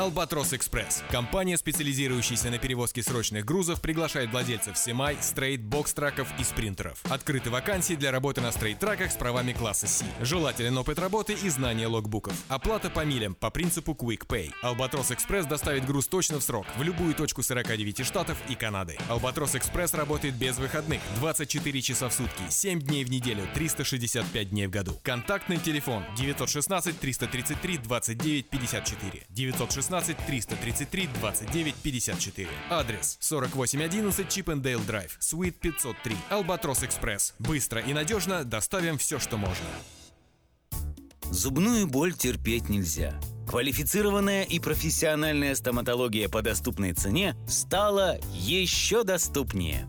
Albatros Express. Компания, специализирующаяся на перевозке срочных грузов, приглашает владельцев semi, straight, box-truck ов и спринтеров. Открыты вакансии для работы на straight-truck ах с правами класса C. Желателен опыт работы и знание logbook ов. Оплата по милям по принципу Quick Pay. Albatros Express доставит груз точно в срок в любую точку 49 штатов и Канады. Albatros Express работает без выходных 24 часа в сутки, 7 дней в неделю, 365 дней в году. Контактный телефон 916 333 29 54 916 16 333 29 54. Адрес 4811 Чипендейл Драйв, Суит 503, Албатрос Экспресс. Быстро и надежно доставим все, что можно.
Зубную боль терпеть нельзя. Квалифицированная и профессиональная стоматология по доступной цене стала еще доступнее.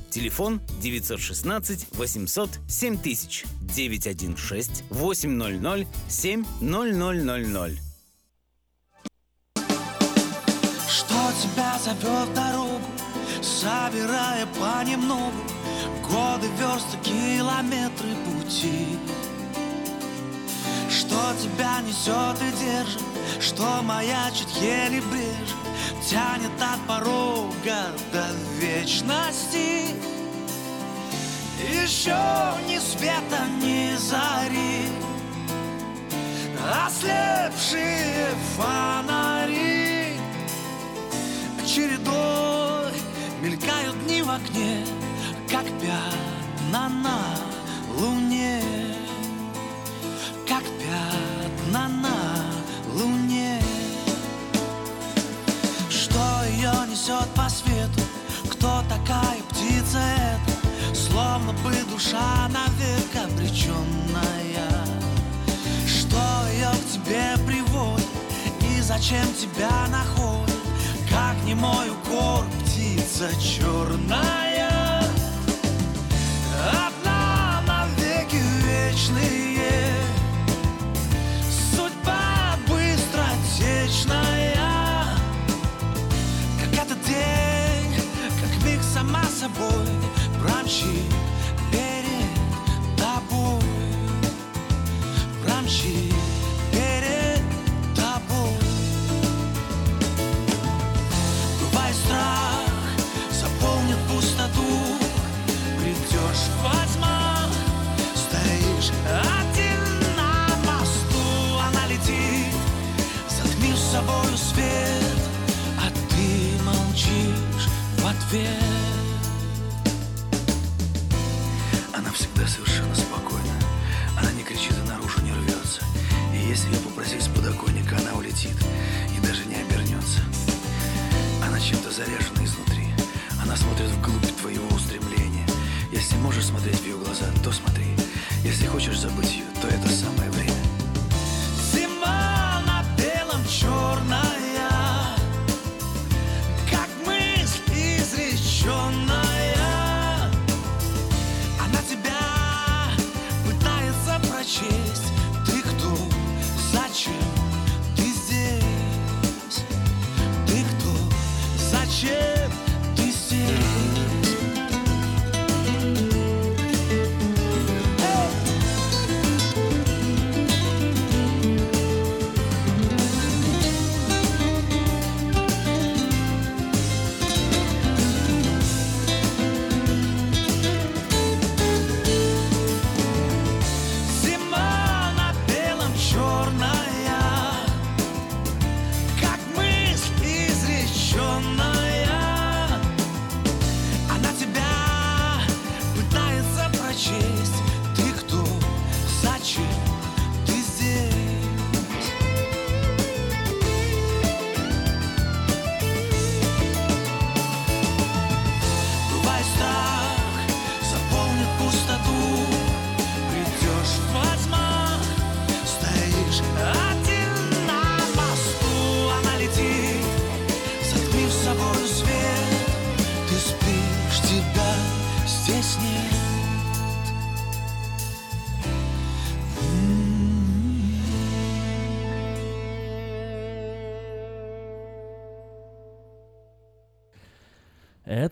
Телефон 916 800 7000 916 800 7000.
Что тебя зовет в дорогу, собирая понемногу Годы, версты, километры пути Что тебя несет и держит, что маячит еле брежет Тянет от порога до вечности. Еще ни света, ни зари Ослепшие фонари. Чередой мелькают дни в окне Как пятна на луне Как пятна несет по свету Кто такая птица эта? Словно бы душа навек обреченная Что ее к тебе приводит И зачем тебя находит? Как не мой укор птица черная собой Промчит перед тобой. Промчит перед тобой. Бывает страх заполнит пустоту Придешь во тьма, стоишь один на мосту Она летит, затмив собою свет А ты молчишь в ответ
если ее попросить с подоконника, она улетит и даже не обернется. Она чем-то заряжена изнутри. Она смотрит вглубь твоего устремления. Если можешь смотреть в ее глаза, то смотри. Если хочешь забыть ее, то это самое время.
Зима на белом черная,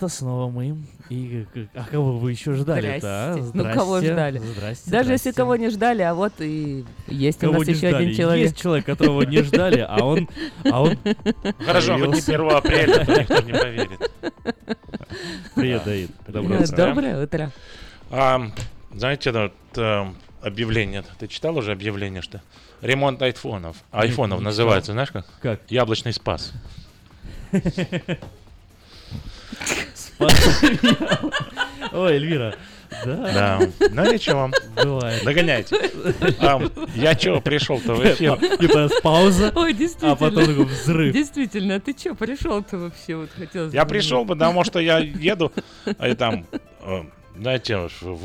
снова мы. И а кого вы еще ждали-то? а?
Здрасте. Ну, кого ждали?
Здрасте,
Даже если
здрасте.
кого не ждали, а вот и есть у
Кого
нас
не
еще
ждали.
один человек.
Есть человек, которого не ждали, а он... А он
Хорошо, хоть не
появился.
1 апреля, то никто не поверит.
Привет,
Да.
Давид.
Доброе
Э,
утро.
Доброе утро.
А, знаете, вот, э, объявление. Ты читал уже объявление, что ремонт айфонов? Айфонов называется, знаешь как?
Как?
Яблочный спас.
Ой, Эльвира. Да.
Да. Ну ничего.
Бывает.
Догоняйте. А, я чё пришел-то в эфир?
Типа пауза,
Ой, действительно.
а потом такой взрыв.
Действительно, а ты что, пришел-то вообще? Вот хотелось
Я
бы
пришел,
знать.
потому что я еду, и там, э, знаете,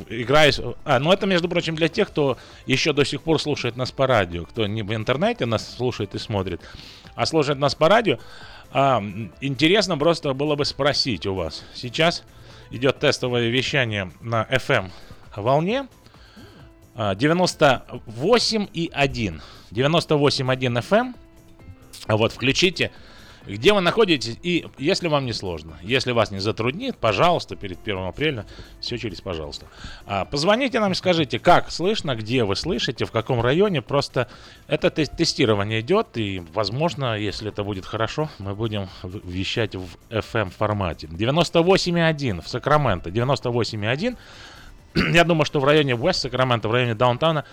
играюсь. А, ну это, между прочим, для тех, кто еще до сих пор слушает нас по радио, кто не в интернете нас слушает и смотрит, а слушает нас по радио. А, интересно просто было бы спросить у вас. Сейчас идет тестовое вещание на FM волне. 98,1. 98,1 FM. Вот, включите где вы находитесь, и если вам не сложно, если вас не затруднит, пожалуйста, перед 1 апреля, все через пожалуйста. А, позвоните нам и скажите, как слышно, где вы слышите, в каком районе, просто это тестирование идет, и, возможно, если это будет хорошо, мы будем вещать в FM формате. 98,1 в Сакраменто, 98,1. Я думаю, что в районе Вест Сакрамента, в районе Даунтауна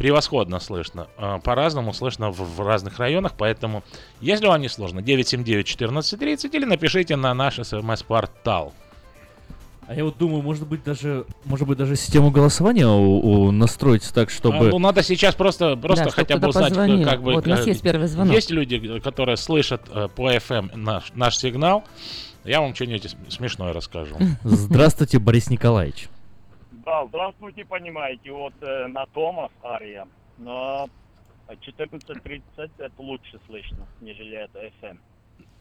превосходно слышно. А, по-разному слышно в, в разных районах, поэтому, если вам не сложно, 979-1430 или напишите на наш смс-портал.
А я вот думаю, может быть даже, может быть даже систему голосования у, у настроить так, чтобы. А,
ну надо сейчас просто, просто да, хотя бы узнать, позвонил.
как бы. Вот у нас есть первый звонок.
Есть люди, которые слышат э, по FM наш, наш сигнал. Я вам что-нибудь смешное расскажу.
Здравствуйте, Борис Николаевич.
Да, здравствуйте, понимаете, вот э, на Томас Ария, но 14.30 это лучше слышно, нежели это FM.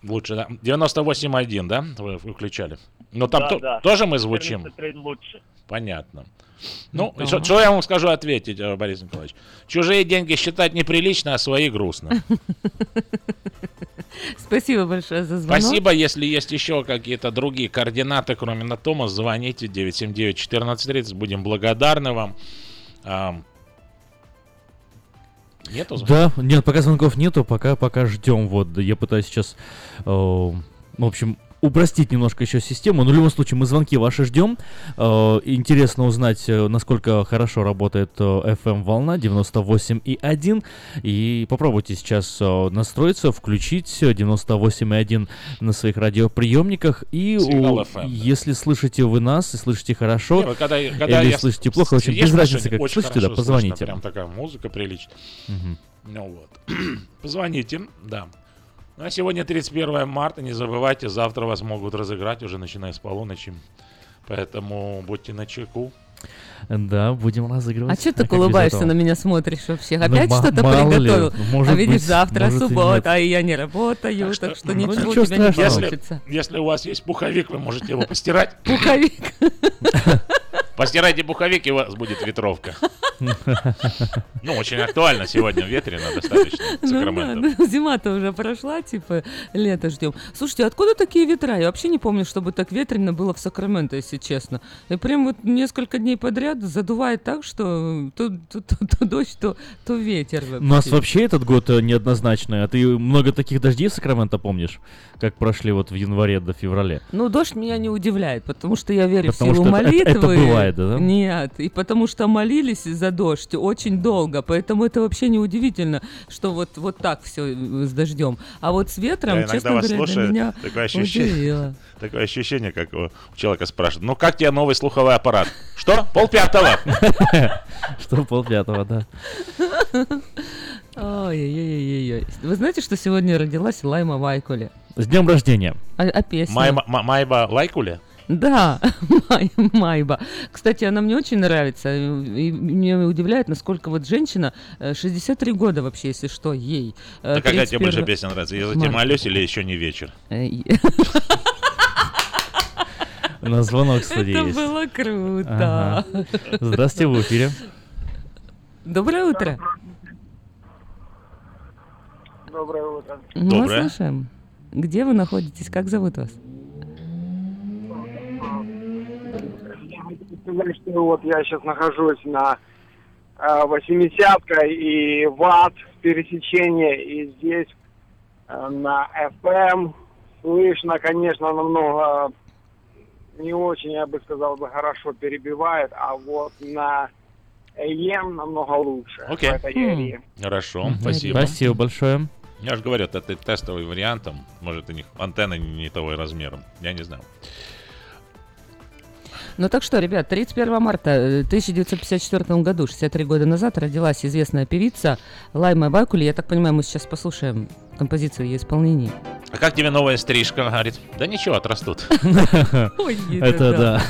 Лучше, да? 98.1, да, вы включали? Но там да, то, да. тоже мы звучим?
лучше.
Понятно. Ну, да. что, что я вам скажу ответить, э, Борис Николаевич? Чужие деньги считать неприлично, а свои грустно.
Спасибо большое за звонок.
Спасибо. Если есть еще какие-то другие координаты, кроме Натома, звоните 979-1430. Будем благодарны вам.
Нету звонков? Да, нет, пока звонков нету, пока, пока ждем. Вот, я пытаюсь сейчас, э, в общем, упростить немножко еще систему. Но в любом случае мы звонки ваши ждем. Э, интересно узнать, э, насколько хорошо работает э, FM волна 98,1. И попробуйте сейчас настроиться, включить 98,1 на своих радиоприемниках. И у, если слышите вы нас и слышите хорошо, Не, когда, когда или слышите плохо, очень без разницы, как слышите, да, позвоните. Слышно,
прям такая музыка приличная. Угу. Ну вот. Позвоните, да. Ну а сегодня 31 марта, не забывайте, завтра вас могут разыграть уже начиная с полуночи. Поэтому будьте на чеку.
Да, будем разыгрывать.
А что ты улыбаешься на меня смотришь вообще? Ну, Опять ну, что-то приготовил? Может а видишь, быть, завтра может суббота, и, и я не работаю, так что, так что ну, ничего, ничего у тебя не
получится. Если у вас есть пуховик, вы можете его постирать.
Пуховик?
Постирайте пуховик, и у вас будет ветровка. Ну, очень актуально сегодня, ветрено достаточно. Ну, да,
ну, зима-то уже прошла, типа, лето ждем. Слушайте, откуда такие ветра? Я вообще не помню, чтобы так ветрено было в Сакраменто, если честно. И прям вот несколько дней подряд задувает так, что то, то, то, то дождь, то, то ветер.
У нас вообще этот год э, неоднозначный. А ты много таких дождей в Сакраменто помнишь? Как прошли вот в январе до февраля?
Ну, дождь меня не удивляет, потому что я верю потому в силу молитвы. Это, это бывает, да? Нет, и потому что молились за дождь очень долго, поэтому это вообще не удивительно, что вот, вот так все с дождем. А вот с ветром,
Я
честно говоря,
слушаю,
меня
такое ощущение, удивило. Такое ощущение, как у человека спрашивают, ну как тебе новый слуховой аппарат? Что? Полпятого?
Что полпятого, да.
Ой-ой-ой-ой. Вы знаете, что сегодня родилась Лайма Вайкуле?
С днем рождения.
А, а песня?
Майба, Майба Лайкуле?
Да, Май, Майба. Кстати, она мне очень нравится. И меня удивляет, насколько вот женщина, 63 э, года вообще, если что, ей.
Э, а какая тебе больше песня нравится? Я за тебя молюсь или еще не вечер? Э,
У нас звонок, кстати,
Это было круто.
Здравствуйте, в эфире.
Доброе утро.
Доброе утро.
Мы слушаем. Где вы находитесь? Как зовут вас?
Сказать, что вот я сейчас нахожусь на э, 80 и ватт пересечение, и здесь э, на FM слышно, конечно, намного не очень, я бы сказал, бы хорошо перебивает, а вот на AM намного лучше.
Окей. Okay. Хорошо, mm-hmm. спасибо.
Спасибо большое.
Я же говорю, это тестовый вариант, может, у них антенна не того размера, я не знаю.
Ну так что, ребят, 31 марта 1954 э, году, 63 года назад, родилась известная певица Лайма Бакули. Я так понимаю, мы сейчас послушаем композицию ее исполнения.
А как тебе новая стрижка? Говорит, да ничего, отрастут.
Это да.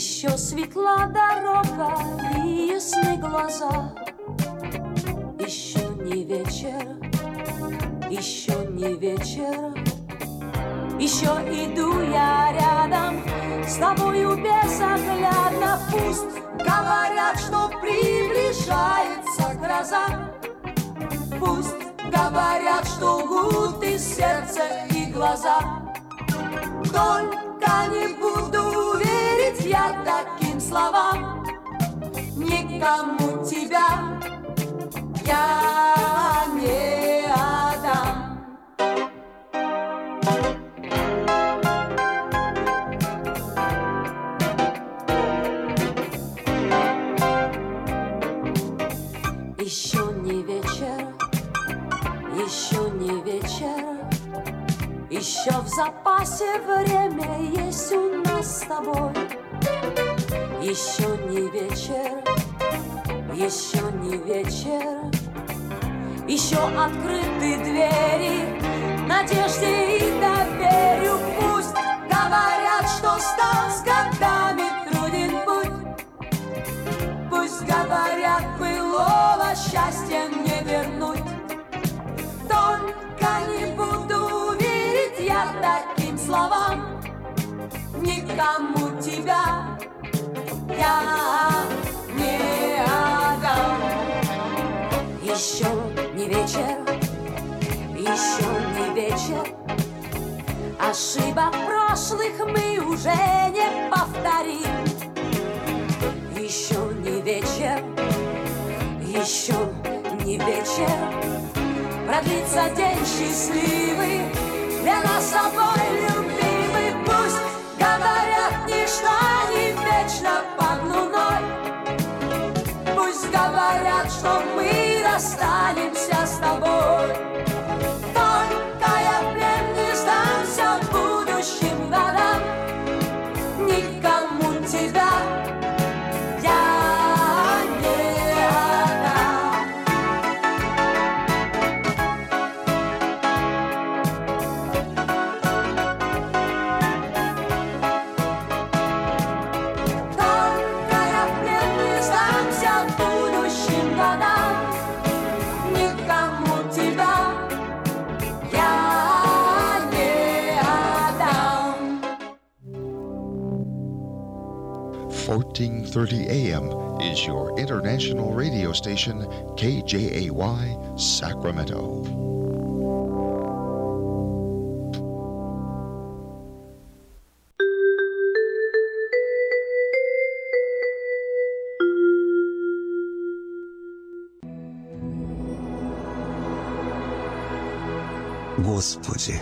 Еще светла дорога и ясны глаза. Еще не вечер, еще не вечер, еще иду я рядом с тобою безоглядно. Пусть говорят, что приближается гроза. Пусть говорят, что лгут и сердце, и глаза. Только не буду верить я таким словам. Никому тебя я не еще в запасе время есть у нас с тобой. Еще не вечер, еще не вечер, еще открыты двери надежде и доверию. Пусть говорят, что стал с годами труден путь. Пусть говорят, былого счастья не вернуть. Только не таким словам. Никому тебя я не отдам. Еще не вечер, еще не вечер. Ошибок прошлых мы уже не повторим. Еще не вечер, еще не вечер. Продлится день счастливый для нас обоих любимый. Пусть говорят, ничто не вечно под луной. Пусть говорят, что мы расстанемся с тобой. Только я плен не сдамся будущим годам.
1430 AM is your international radio station, KJAY Sacramento.
Господи,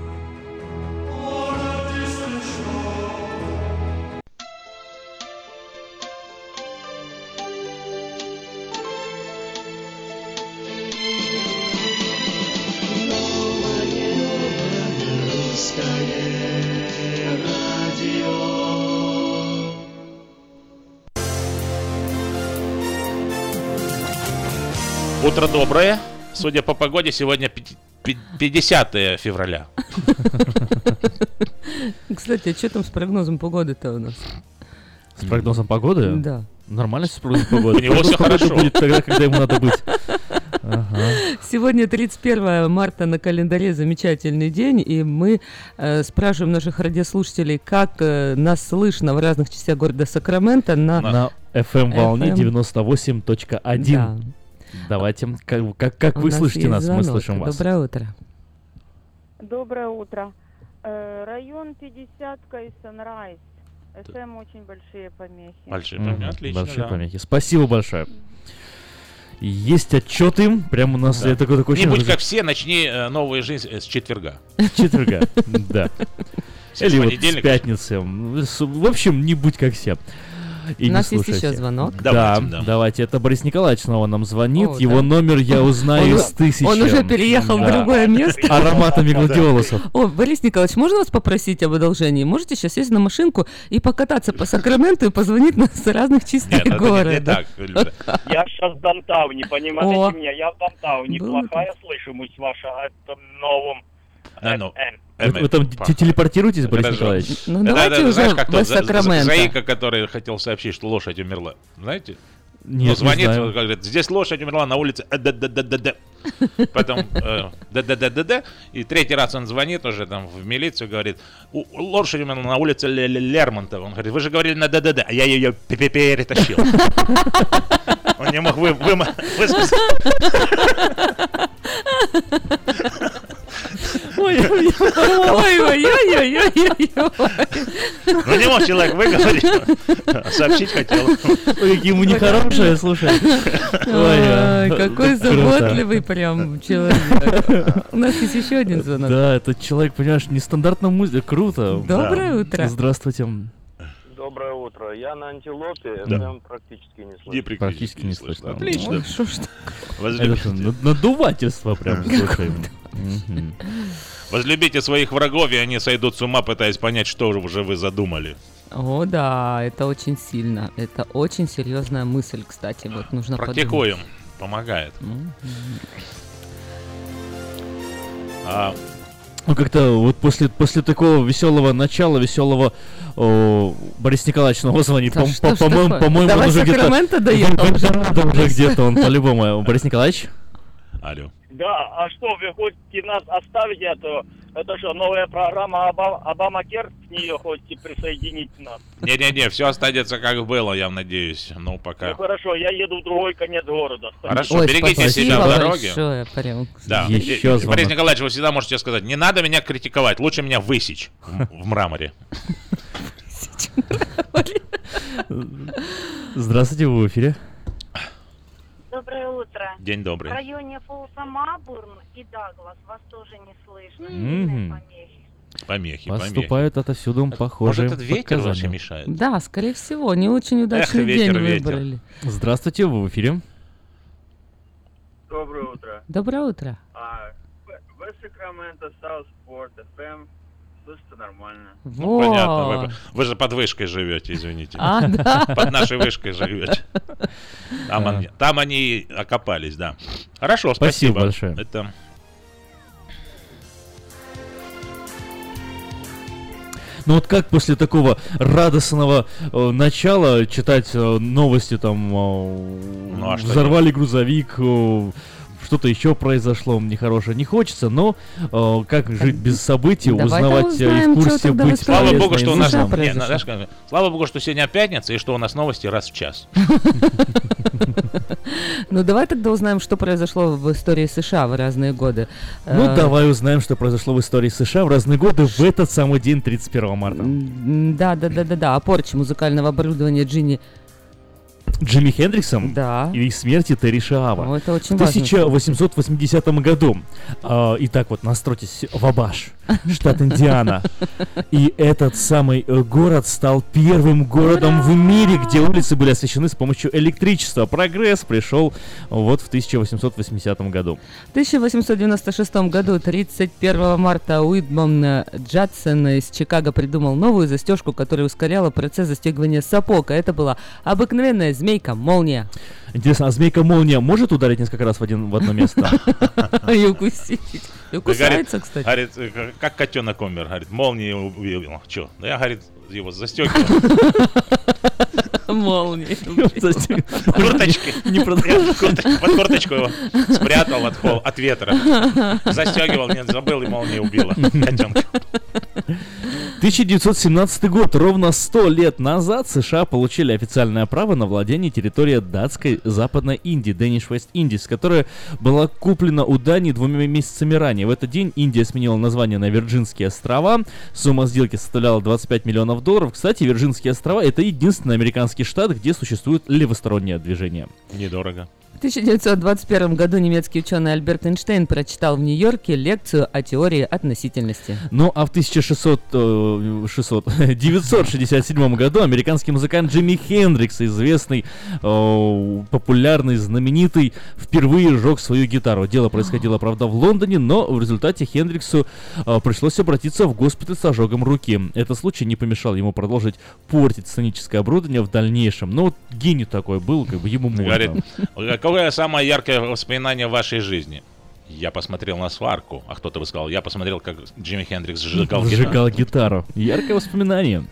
Утро доброе. Судя по погоде, сегодня пяти- пи- 50 февраля.
Кстати, а что там с прогнозом погоды-то у нас?
С прогнозом погоды?
Да.
Нормально с прогнозом погоды.
У него
погоды
хорошо.
будет тогда, когда ему надо быть. Ага.
Сегодня 31 марта на календаре замечательный день, и мы э, спрашиваем наших радиослушателей, как э, нас слышно в разных частях города Сакраменто на,
На FM волне
FM.
98.1.
Да.
Давайте, как, как, как вы
нас
слышите нас, мы
звонок.
слышим вас.
Доброе утро.
Доброе утро. Э, район 50-ка и Sunrise. СМ очень большие помехи.
Большие помехи, отлично,
Большие
да.
помехи. Спасибо большое. Есть отчеты, прямо у нас
Да.
я такой такой
Не будь как все, начни э, новую жизнь с четверга.
С четверга, да. Или вот с пятницы. В общем, не будь как все. И
У нас есть
слушай
еще звонок.
Да,
Давайте, да.
давайте. Это Борис Николаевич снова нам звонит.
О,
Его
да.
номер я узнаю
Он-
из тысячи.
он уже переехал в
Да.
другое место.
Ароматами гладиолусов.
О, Борис Николаевич, можно вас попросить об одолжении? Можете сейчас сесть на машинку и покататься по Сакраменту и позвонить нас с разных частей
Нет,
города?
не так.
Я сейчас в Дантауне, понимаете меня? Я в Дантауне.
Было
Плохая слышимость ваша о этом новом
Да, ну.
FM.
Вы, вы там те- телепортируетесь, Борис
Хорошо.
Николаевич?
Ну, давайте
это,
уже
знаешь,
в Сакраменто.
Заика, который хотел сообщить, что лошадь умерла. Знаете?
Нет,
Ну, звонит,
не знаю.
говорит, здесь лошадь умерла на улице. э, да да да да да Потом э, да да да да да И третий раз он звонит уже там в милицию, говорит, «У- лошадь умерла на улице Ле- Ле- Лермонтова. Он говорит, вы же говорили на да да да а я ее пе- пе- перетащил. Он не мог высказать.
Ой-ой-ой-ой-ой-ой-ой.
Ну не мог человек выговорить. Сообщить хотел.
Ой, ему нехорошие, слушай. Ой,
Ой, какой заботливый прям человек. У нас есть еще один звонок.
Да, этот человек, понимаешь, нестандартно музыка. Круто.
Доброе утро.
Здравствуйте.
Доброе утро. Я на антилопе,
Да.
FM практически не слышу.
Практически не слышно.
Отлично.
Ой, что ж так?
Возлюбите.
Это над- надувательство прям, слушай.
Возлюбите своих врагов, и они сойдут с ума, пытаясь понять, что уже вы задумали.
О, да, это очень сильно. Это очень серьезная мысль, кстати. Вот нужно подумать.
Практикуем. Помогает.
Мгм.
А,
Ну, как-то вот после, после такого веселого начала, веселого о, Борис Николаевич снова звонит.
Да
По- по- По-моему, по-моему,
Давай
он уже где-то...
Сакраменто доехал уже
где-то он, по-любому. Борис Николаевич?
алло.
Да, а что, вы хотите нас оставить, а то это что, новая программа Оба- Обама-Кер, к нее хотите присоединить нас?
Не-не-не, все останется как было, я надеюсь. Ну, пока.
Ну хорошо, я еду в другой конец города.
Хорошо,
Ой,
берегите
спасибо
себя в дороге.
большое, прям.
Да.
Еще
И-. Борис Николаевич, вы всегда можете сказать, не надо меня критиковать, лучше меня высечь в, в мраморе.
Здравствуйте, вы в эфире.
Утро.
День
В
добрый.
районе Фолса Мабурн и Даглас вас тоже не слышно. Сильные помехи.
Помехи, помехи.
Поступают отовсюду похожие
Может, этот ветер вообще мешает?
Да, скорее всего, не очень удачный
ветер,
день
ветер.
выбрали.
Здравствуйте, вы в эфире.
Доброе утро.
Доброе утро.
А, в Сакраменто, Саутспорт, FM, слышится нормально.
Ну,
Во.
понятно. Вы, вы же под вышкой живете, извините.
А, да.
Под нашей вышкой живете. Там,
Да.
они, там они окопались, да. Хорошо,
Спасибо
спасибо.
большое.
Это
Ну вот как после такого радостного э, начала читать э, новости там э,
Ну, а что
взорвали грузовик, э, что-то еще произошло нехорошее. Не хочется, но э, как жить без событий,
давай-ка
узнавать э, и
узнаем,
в
чё
курсе
в
быть
Слава богу,
и
что у нас...
произошло?
Не, знаешь, слава богу, что сегодня пятница, и что у нас новости раз в час.
Ну давай тогда узнаем, что произошло в истории США в разные годы.
Ну
Э,
давай узнаем, что произошло в истории США в разные годы в этот самый день, 31 марта.
Да, да, да, да, да. О порче музыкального оборудования Джинни.
Джимми Хендриксом
Да.
и смерти Терри Шаава.
Ну, это очень
В 1880 году. А, итак, вот настройтесь, Вабаш, штат Индиана. И этот самый э, город стал первым городом в мире, где улицы были освещены с помощью электричества. Прогресс пришел вот в 1880 году.
В 1896 году, 31 марта, Уидман э, Джадсон из Чикаго придумал новую застежку, которая ускоряла процесс застегивания сапог. А это была обыкновенная змейка-молния.
Интересно, а змейка молния может ударить несколько раз в, один, в одно место?
И укусить. И кусается, кстати.
Говорит, как- котенок умер. Говорит, молнией убил. Че? Да я, говорит, его застегивал.
Молния.
В курточке.
Не
курточку- Под курточку его спрятал от, хол- от ветра. Застегивал, нет, забыл, и молния убила котенка.
1917 год. Ровно 100 лет назад США получили официальное право на владение территорией датской Западной Индии, Danish West Indies, которая была куплена у Дании двумя месяцами ранее. В этот день Индия сменила название на Вирджинские острова. Сумма сделки составляла 25 миллионов долларов. Кстати, Вирджинские острова это единственный американский штат, где существует левостороннее движение.
Недорого.
В 1921 году немецкий ученый Альберт Эйнштейн прочитал в Нью-Йорке лекцию о теории относительности.
Ну а в 1600, э, 600, 967 году американский музыкант Джимми Хендрикс, известный, э, популярный, знаменитый, впервые сжег свою гитару. Дело происходило, правда, в Лондоне, но в результате Хендриксу э, пришлось обратиться в госпиталь с ожогом руки. Этот случай не помешал ему продолжить портить сценическое оборудование в дальнейшем. Но вот гений такой был, как бы ему можно.
Говорит, какое самое яркое воспоминание в вашей жизни? Я посмотрел на сварку, а кто-то бы сказал, я посмотрел, как Джимми Хендрикс сжигал гитару.
Сжигал гитару. Яркое воспоминание.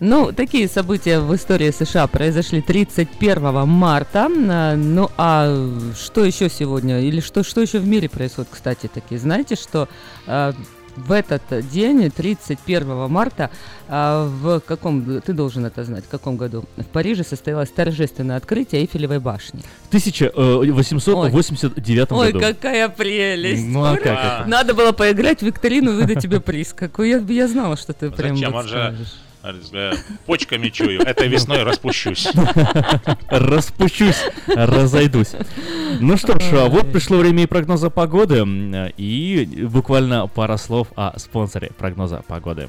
Ну, такие события в истории США произошли 31 марта. А, Ну, а что еще сегодня? Или что, что еще в мире происходит, кстати, таки? Знаете, что а, в этот день, 31 марта, а, в каком, ты должен это знать, в каком году? В Париже состоялось торжественное открытие Эйфелевой башни.
В 1889
Ой,
году.
какая прелесть!
Ну, а как это?
Надо было поиграть в викторину и выдать тебе приз. Какой я, я знала, что ты прям
Зачем?
вот
Он же э, почками чую. Этой весной распущусь.
Распущусь, разойдусь. Ну что ж, а вот пришло время и прогноза погоды. И буквально пара слов о спонсоре прогноза погоды.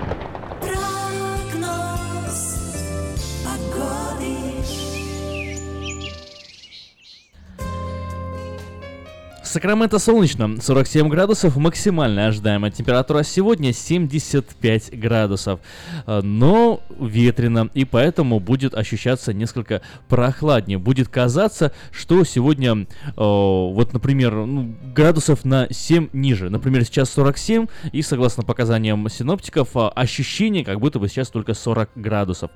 Сакраменто солнечно, 47 градусов, максимальная ожидаемая температура сегодня 75 градусов. Э, Но ветрено, и поэтому будет ощущаться несколько прохладнее. Будет казаться, что сегодня, э, вот, например, ну, градусов на 7 ниже. Например, сейчас 47, и согласно показаниям синоптиков, э, ощущение, как будто бы сейчас только 40 градусов.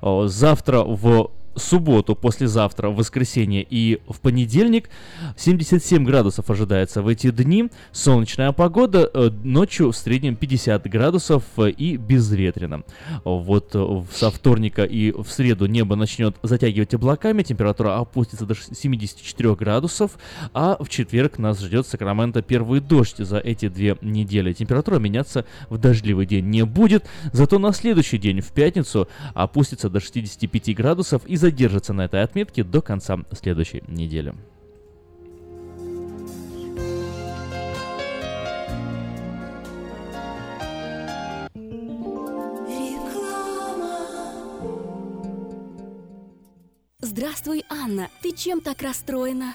Э, Завтра в субботу, послезавтра, в воскресенье и в понедельник 77 градусов ожидается в эти дни. Солнечная погода, э, ночью в среднем 50 градусов э, и безветренно. Вот э, со вторника и в среду небо начнет затягивать облаками, температура опустится до ш- 74 градусов, а в четверг нас ждет Сакраменто первый дождь за эти две недели. Температура меняться в дождливый день не будет, зато на следующий день, в пятницу, опустится до 65 градусов и задержится на этой отметке до конца следующей недели.
Здравствуй, Анна. Ты чем так расстроена?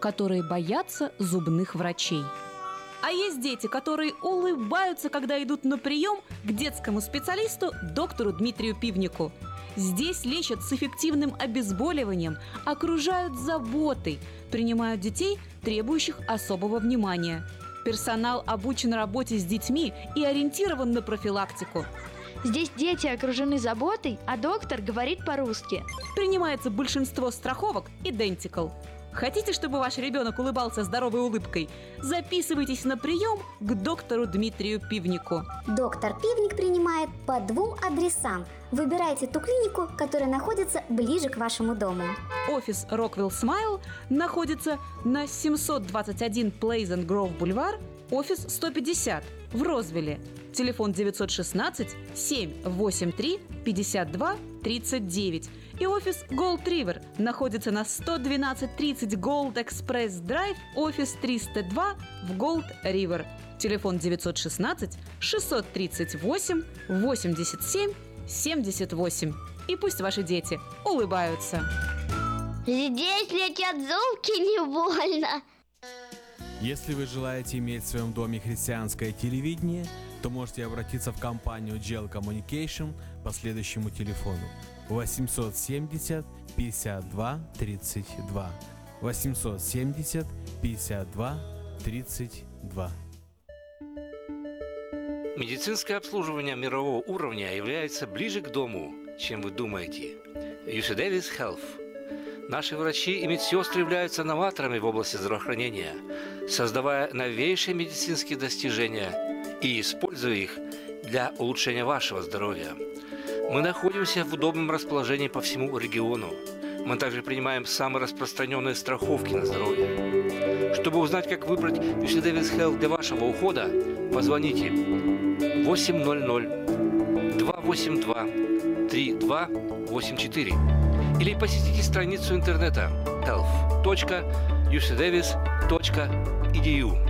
которые боятся зубных врачей. А есть дети, которые улыбаются, когда идут на прием к детскому специалисту доктору Дмитрию Пивнику. Здесь лечат с эффективным обезболиванием, окружают заботой, принимают детей, требующих особого внимания. Персонал обучен работе с детьми и ориентирован на профилактику.
Здесь дети окружены заботой, а доктор говорит по-русски.
Принимается большинство страховок Identical. Хотите, чтобы ваш ребенок улыбался здоровой улыбкой? Записывайтесь на прием к доктору Дмитрию Пивнику.
Доктор Пивник принимает по двум адресам. Выбирайте ту клинику, которая находится ближе к вашему дому.
Офис Rockwell Smile находится на 721 Pleasant Grove Бульвар, офис 150 в Розвилле. Телефон 916 783 52 39. И офис Gold River находится на 11230 Gold Express Drive, офис 302 в Gold River. Телефон 916 638 87 78. И пусть ваши дети улыбаются.
Здесь летят зубки не больно.
Если вы желаете иметь в своем доме христианское телевидение, то можете обратиться в компанию Gel Communication по следующему телефону 870 52 32 870 52 32
Медицинское обслуживание мирового уровня является ближе к дому, чем вы думаете. UC Davis Health. Наши врачи и медсестры являются новаторами в области здравоохранения, создавая новейшие медицинские достижения и используя их для улучшения вашего здоровья. Мы находимся в удобном расположении по всему региону. Мы также принимаем самые распространенные страховки на здоровье. Чтобы узнать, как выбрать UC Davis Health для вашего ухода, позвоните 800 282 3284 или посетите страницу интернета health.ucdavis.edu.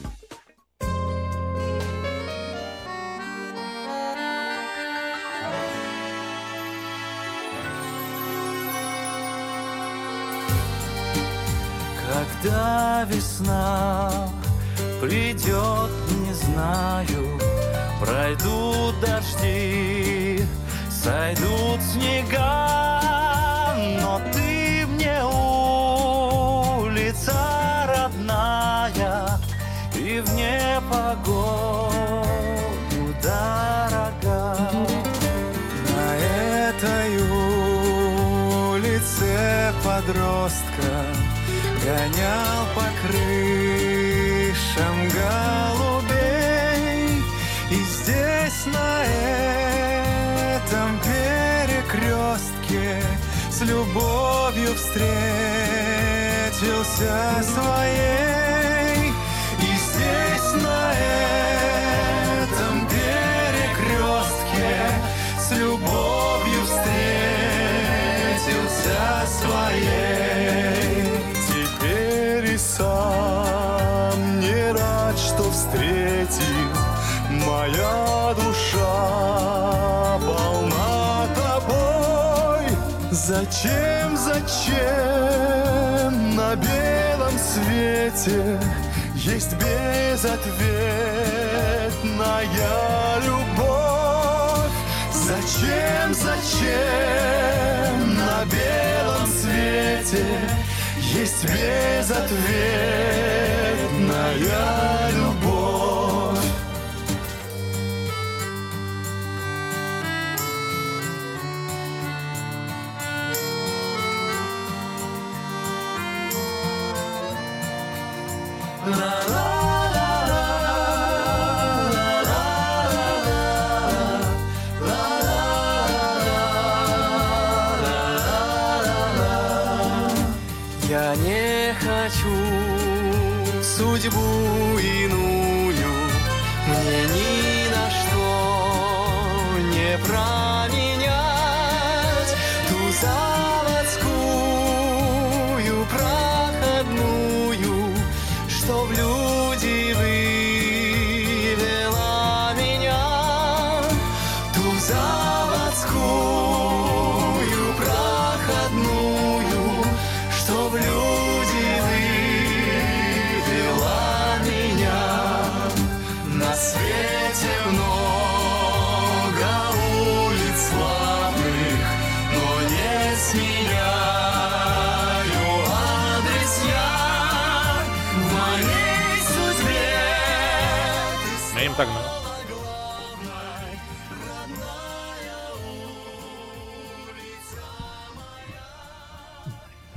Когда весна придет, не знаю, пройдут дожди, сойдут снега, но ты мне улица родная и в непогоду дорога. На этой улице подростка гонял по крышам голубей. И здесь на этом перекрестке С любовью встретился своей. И здесь на этом перекрестке С любовью встретился
сам не рад, что встретил. Моя душа полна тобой. Зачем, зачем на белом свете есть безответная любовь? Зачем, зачем на белом свете есть безответная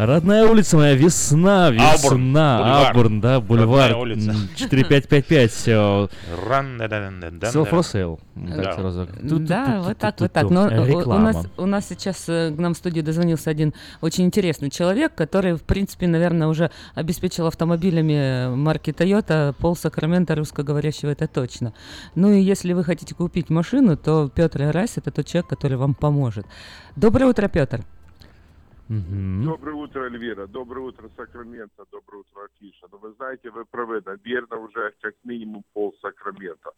Родная улица моя, весна, весна. Аубурн, да, бульвар,
Родная улица.
м, 4555, все.
Ран-да-да-да-да-да.
Sell for sale.
Да.
Вот так, вот так. Но э, у- нас, у нас сейчас э, к нам в студию дозвонился один очень интересный человек, который, в принципе, наверное, уже обеспечил автомобилями марки Toyota пол Сакрамента русскоговорящего, это точно. Ну и если вы хотите купить машину, то Петр Райс это тот человек, который вам поможет. Доброе утро, Петр.
Доброе утро, Эльвира. Доброе утро, Сакраменто. Доброе утро, Афиша. Но вы знаете, вы правы, наверное, уже как минимум пол Сакрамента.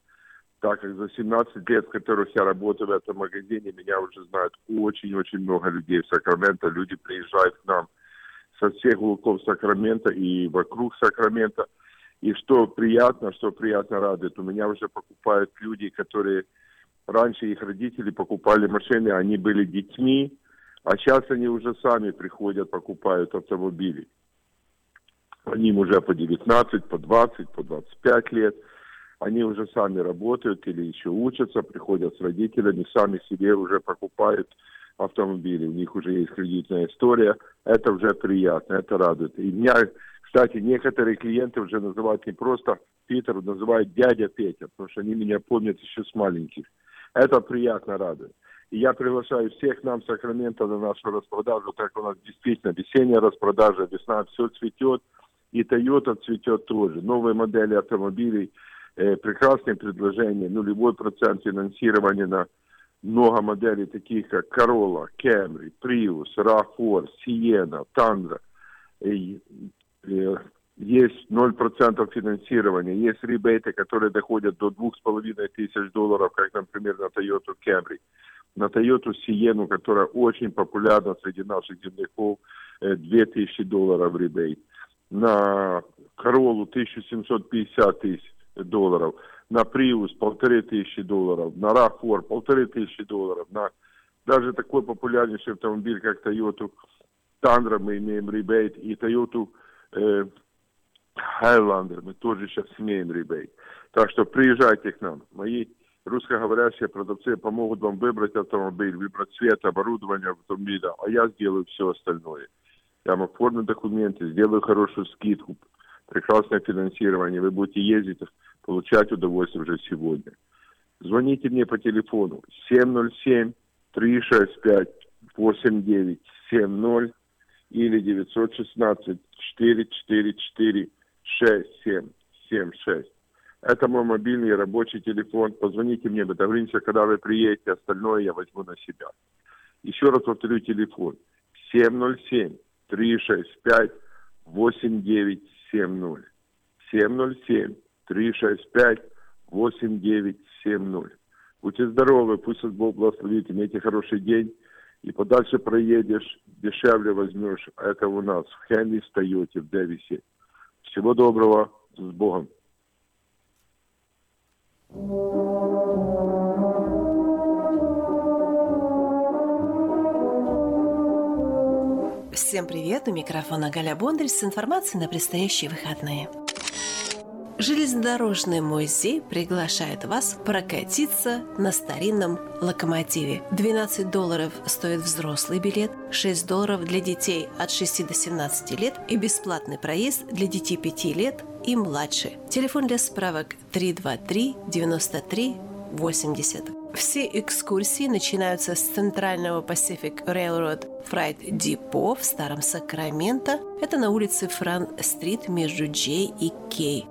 Так как за 17 лет, в которых я работаю в этом магазине, меня уже знают очень-очень много людей в Сакраменто. Люди приезжают к нам со всех уголков Сакрамента и вокруг Сакрамента. И что приятно, что приятно радует, у меня уже покупают люди, которые раньше их родители покупали машины, они были детьми, а сейчас они уже сами приходят, покупают автомобили. Они им уже по 19, по 20, по 25 лет. Они уже сами работают или еще учатся, приходят с родителями, сами себе уже покупают автомобили. У них уже есть кредитная история. Это уже приятно, это радует. И меня, кстати, некоторые клиенты уже называют не просто Питер, называют дядя Петя, потому что они меня помнят еще с маленьких. Это приятно радует. Я приглашаю всех нам в Сакраменто на нашу распродажу, так у нас действительно весенняя распродажа, весна все цветет, и Toyota цветет тоже. Новые модели автомобилей, э, прекрасные предложения, нулевой процент финансирования на много моделей, таких как Corolla, Camry, Prius, RAV4, Sienna, Tundra. И, э, есть 0% финансирования, есть ребейты, которые доходят до 2,5 тысяч долларов, как, например, на Toyota Camry. На Toyota Sienna, которая очень популярна среди наших земляков, э, 2000 долларов ребейт. На Corolla 1750 тысяч долларов. На Prius полторы тысячи долларов. На RAV4 полторы тысячи долларов. На даже такой популярнейший автомобиль, как Toyota Tundra, мы имеем ребейт. И Toyota э, Highlander мы тоже сейчас имеем ребейт. Так что приезжайте к нам. Мои русскоговорящие продавцы помогут вам выбрать автомобиль, выбрать цвет, оборудование автомобиля, а я сделаю все остальное. Я вам оформлю документы, сделаю хорошую скидку, прекрасное финансирование. Вы будете ездить, получать удовольствие уже сегодня. Звоните мне по телефону 707-365-8970 или 916-444-6776. Это мой мобильный рабочий телефон. Позвоните мне, договоримся, когда вы приедете, остальное я возьму на себя. Еще раз повторю телефон. 707-365-8970 8970. 707-365-8970. Будьте здоровы, пусть Бог благословит, имейте хороший день. И подальше проедешь, дешевле возьмешь. А это у нас в Хенли, в Тойоте, в Дэвисе. Всего доброго, с Богом.
Всем привет! У микрофона Галя Бондарь с информацией на предстоящие выходные. Железнодорожный музей приглашает вас прокатиться на старинном локомотиве. 12 долларов стоит взрослый билет, 6 долларов для детей от 6 до 17 лет и бесплатный проезд для детей 5 лет и младше. Телефон для справок 323 93 80. Все экскурсии начинаются с центрального Pacific Railroad Freight Depot в Старом Сакраменто. Это на улице Фран-стрит между Джей и Кей.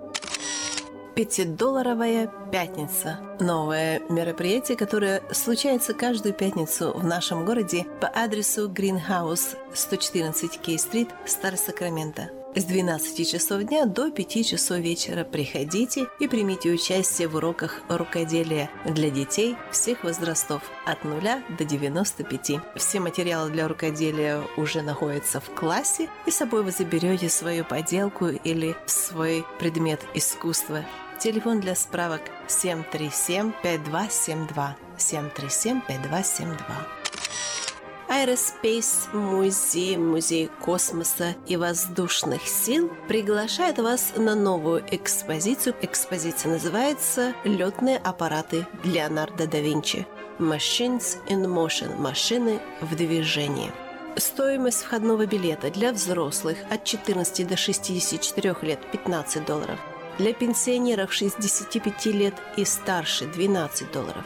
Пятидолларовая пятница. Новое мероприятие, которое случается каждую пятницу в нашем городе по адресу Greenhouse 114 Кей-стрит, Старый Сакраменто. С 12 часов дня до 5 часов вечера приходите и примите участие в уроках рукоделия для детей всех возрастов от 0 до 95. Все материалы для рукоделия уже находятся в классе, и с собой вы заберете свою поделку или свой предмет искусства. Телефон для справок 737-5272. 737-5272. Aerospace Музей, Музей космоса и воздушных сил приглашает вас на новую экспозицию. Экспозиция называется «Летные аппараты Леонардо да Винчи». Machines in Motion – машины в движении. Стоимость входного билета для взрослых от 14 до 64 лет – 15 долларов. Для пенсионеров 65 лет и старше – 12 долларов.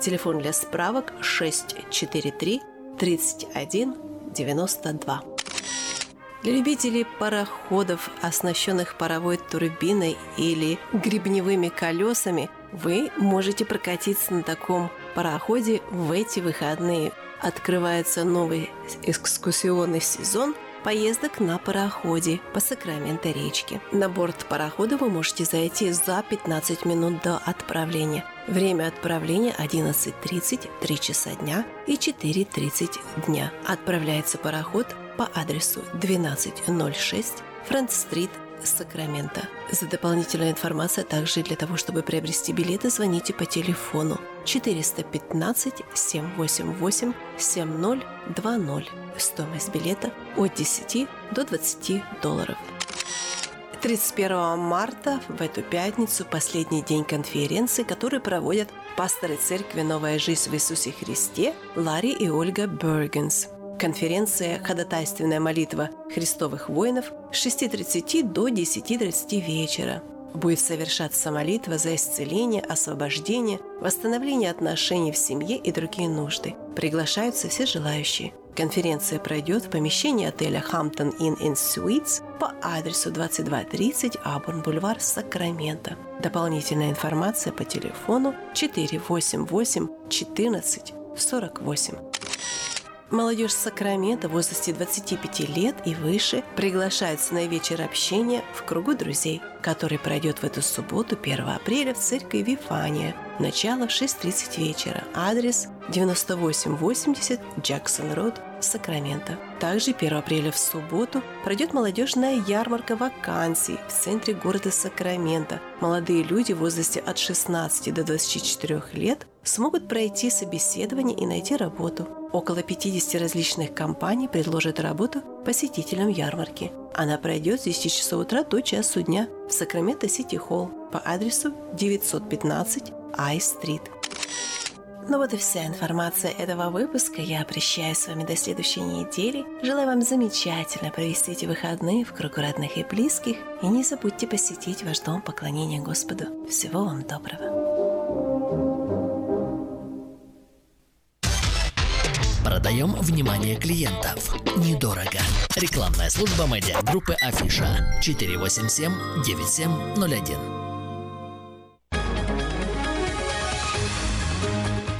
Телефон для справок 643 31 92. Для любителей пароходов, оснащенных паровой турбиной или гребневыми колесами, вы можете прокатиться на таком пароходе в эти выходные. Открывается новый экскурсионный сезон – поездок на пароходе по Сакраменто речке. На борт парохода вы можете зайти за 15 минут до отправления. Время отправления 11.30, 3 часа дня и 4.30 дня. Отправляется пароход по адресу 1206 Франц-стрит, Сакраменто. За дополнительной информацией, а также для того, чтобы приобрести билеты, звоните по телефону 415 788 7020. Стоимость билета от 10 до 20 долларов. 31 марта, в эту пятницу, последний день конференции, который проводят пасторы церкви «Новая жизнь в Иисусе Христе» Ларри и Ольга Бергенс. Конференция «Ходатайственная молитва Христовых воинов» с 6.30 до 10.30 вечера. Будет совершаться молитва за исцеление, освобождение, восстановление отношений в семье и другие нужды. Приглашаются все желающие. Конференция пройдет в помещении отеля Hampton Inn and Suites по адресу 2230 Абурн Бульвар, Сакраменто. Дополнительная информация по телефону 488 14 48. Молодежь Сакрамента в возрасте 25 лет и выше приглашается на вечер общения в кругу друзей, который пройдет в эту субботу 1 апреля в церкви Вифания. Начало в 6.30 вечера. Адрес 9880 Джексон Роуд, Сакраменто. Также 1 апреля в субботу пройдет молодежная ярмарка вакансий в центре города Сакраменто. Молодые люди в возрасте от 16 до 24 лет смогут пройти собеседование и найти работу. Около 50 различных компаний предложат работу посетителям ярмарки. Она пройдет с 10 часов утра до часу дня в Сакраменто Сити Холл по адресу 915 Ай-стрит. Ну вот и вся информация этого выпуска. Я прощаюсь с вами до следующей недели. Желаю вам замечательно провести эти выходные в кругу родных и близких. И не забудьте посетить ваш дом поклонения Господу. Всего вам доброго.
Продаем внимание клиентов. Недорого. Рекламная служба медиагруппы Афиша 487 9701.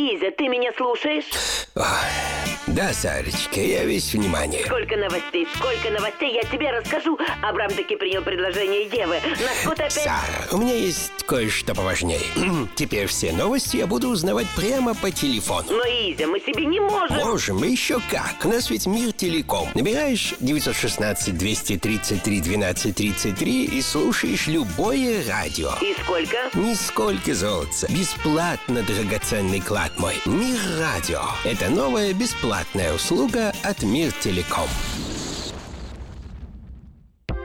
Изя, ты меня слушаешь?
Да, Сарочка, я весь внимание.
Сколько новостей, сколько новостей, я тебе расскажу. Абрам таки принял предложение Евы. Нас опять...
Сара, у меня есть кое-что поважнее. Теперь все новости я буду узнавать прямо по телефону.
Но, Изя, мы себе не можем.
Можем, и еще как. У нас ведь мир телеком. Набираешь 916-233-1233 и слушаешь любое радио.
И сколько?
Нисколько золотца. Бесплатно, драгоценный клад мой. Мир радио. Это новая бесплатная услуга от Мир Телеком.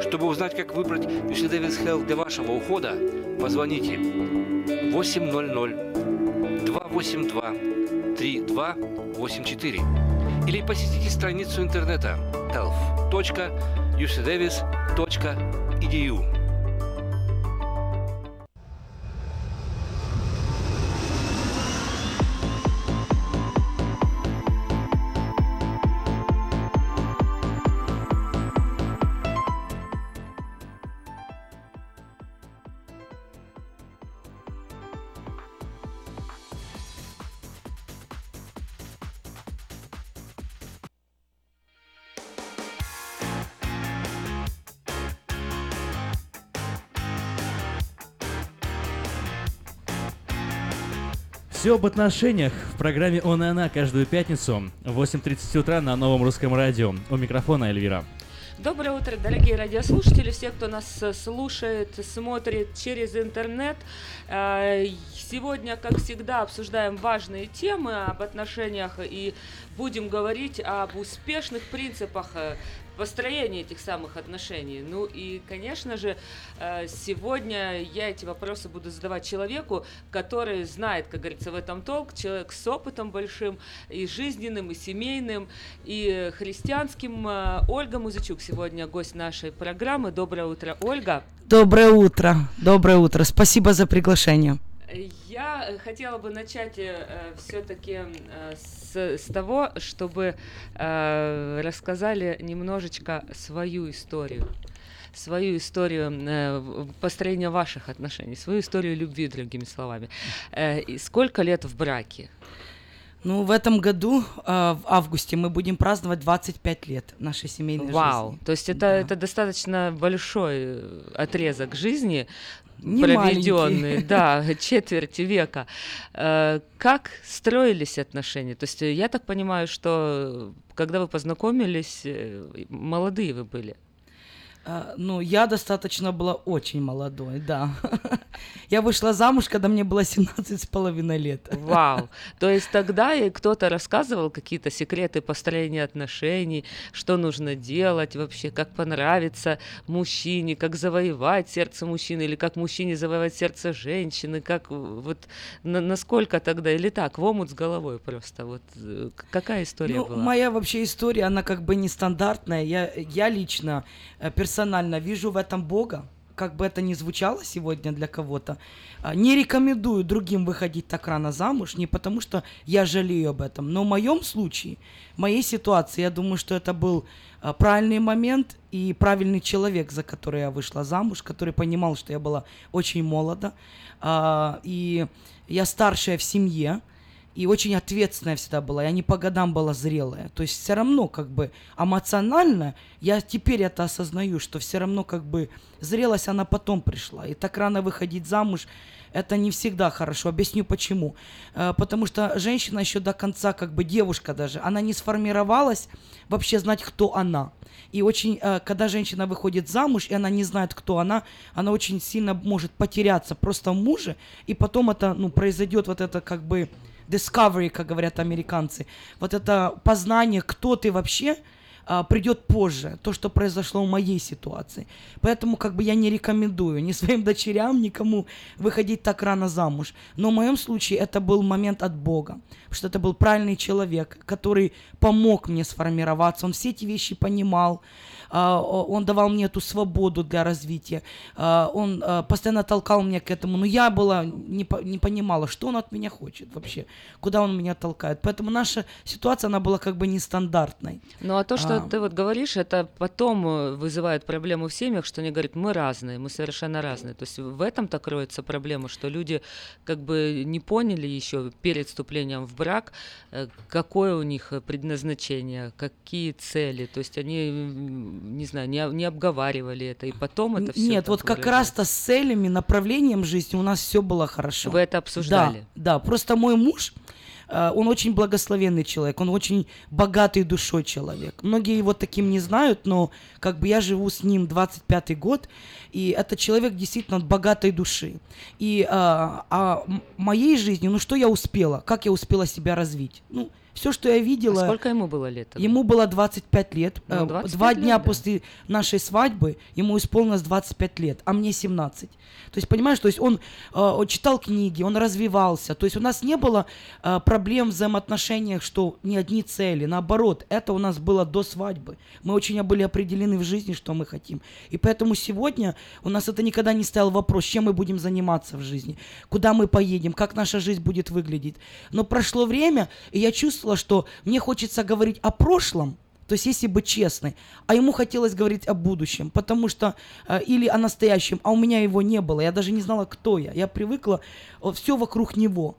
Чтобы узнать, как выбрать Davis Health для вашего ухода, позвоните 800 282 3284 или посетите страницу интернета health.ucdavis.edu.
Все об отношениях в программе «Он и она» каждую пятницу в 8.30 утра на новом русском радио. У микрофона Эльвира.
Доброе утро, дорогие радиослушатели, все, кто нас э, слушает, смотрит через интернет. Э, сегодня, как всегда, обсуждаем важные темы об отношениях и будем говорить об успешных принципах построении этих самых отношений. Ну и, конечно же, э, сегодня я эти вопросы буду задавать человеку, который знает, как говорится, в этом толк, человек с опытом большим и жизненным, и семейным, и христианским. Э, Ольга Музычук сегодня гость нашей программы. Доброе утро, Ольга.
Доброе утро, доброе утро. Спасибо за приглашение.
Я э, хотела бы начать э, все-таки э, с, с того, чтобы э, рассказали немножечко свою историю свою историю э, построения ваших отношений, свою историю любви, другими словами. Э, и сколько лет в браке?
Ну, в этом году, в августе, мы будем праздновать 25 лет нашей семейной
Вау,
жизни.
то есть это, это достаточно большой отрезок жизни,
Не
проведенный, да, четверти века. Э, Как строились отношения? То есть э, я так понимаю, что э, когда вы познакомились, молодые вы были.
Э, Ну, я достаточно была очень молодой, да. Я вышла замуж, когда мне было 17 с половиной лет.
Вау! То есть тогда и кто-то рассказывал какие-то секреты построения отношений, что нужно делать вообще, как понравиться мужчине, как завоевать сердце мужчины, или как мужчине завоевать сердце женщины, как вот на- насколько тогда, или так, в омут с головой просто, вот э, какая история
Ну,
была?
моя вообще история, она как бы нестандартная. Я, я лично, э, персонально вижу в этом Бога, как бы это ни звучало сегодня для кого-то. А, Не рекомендую другим выходить так рано замуж, не потому что я жалею об этом, но в моем случае, в моей ситуации, я думаю, что это был а, правильный момент и правильный человек, за который я вышла замуж, который понимал, что я была очень молода, а, и я старшая в семье, и очень ответственная всегда была. Я не по годам была зрелая. То есть все равно как бы эмоционально, я теперь это осознаю, что все равно как бы зрелость, она потом пришла. И так рано выходить замуж, это не всегда хорошо. Объясню почему. Э, Потому что женщина еще до конца, как бы девушка даже, она не сформировалась вообще знать, кто она. И очень, э, когда женщина выходит замуж, и она не знает, кто она, она очень сильно может потеряться просто в муже, и потом это, ну, произойдет вот это как бы discovery, как говорят американцы, вот это познание, кто ты вообще, а, придет позже, то, что произошло в моей ситуации. Поэтому как бы я не рекомендую ни своим дочерям, никому выходить так рано замуж. Но в моем случае это был момент от Бога, что это был правильный человек, который помог мне сформироваться, он все эти вещи понимал, он давал мне эту свободу для развития, а, он а, постоянно толкал меня к этому, но я была, не, не понимала, что он от меня хочет вообще, куда он меня толкает. Поэтому наша ситуация, она была как бы нестандартной.
Ну а то, что
А.
ты вот говоришь, это потом э, вызывает проблему в семьях, что они говорят, мы разные, мы совершенно разные. То есть в этом-то кроется проблема, что люди как бы не поняли еще перед вступлением в брак, э, какое у них предназначение, какие цели. То есть они, не знаю, не, не обговаривали это, и потом это все.
Нет, вот как раз-то с целями, направлением жизни у нас все было хорошо.
Вы это обсуждали?
Да, да. Просто мой муж, э, он очень благословенный человек, он очень богатый душой человек. Многие его таким не знают, но как бы я живу с ним 25-й год, и это человек действительно богатой души. И а, а моей жизни, ну что я успела, как я успела себя развить? Ну, все, что я видела...
А сколько ему было лет? тогда?
Ему было 25 лет.
Ну,
Э,
25
Два
лет,
дня
да.
после нашей свадьбы ему исполнилось 25 лет, а мне 17. То есть, понимаешь, то есть он, э, он читал книги, он развивался. То есть у нас не было э, проблем в взаимоотношениях, что не одни цели. Наоборот, это у нас было до свадьбы. Мы очень были определены в жизни, что мы хотим. И поэтому сегодня у нас это никогда не стоял вопрос, чем мы будем заниматься в жизни, куда мы поедем, как наша жизнь будет выглядеть. Но прошло время, и я чувствовала, что мне хочется говорить о прошлом, то есть, если быть честной, а ему хотелось говорить о будущем, потому что э, или о настоящем, а у меня его не было, я даже не знала, кто я. Я привыкла все вокруг него.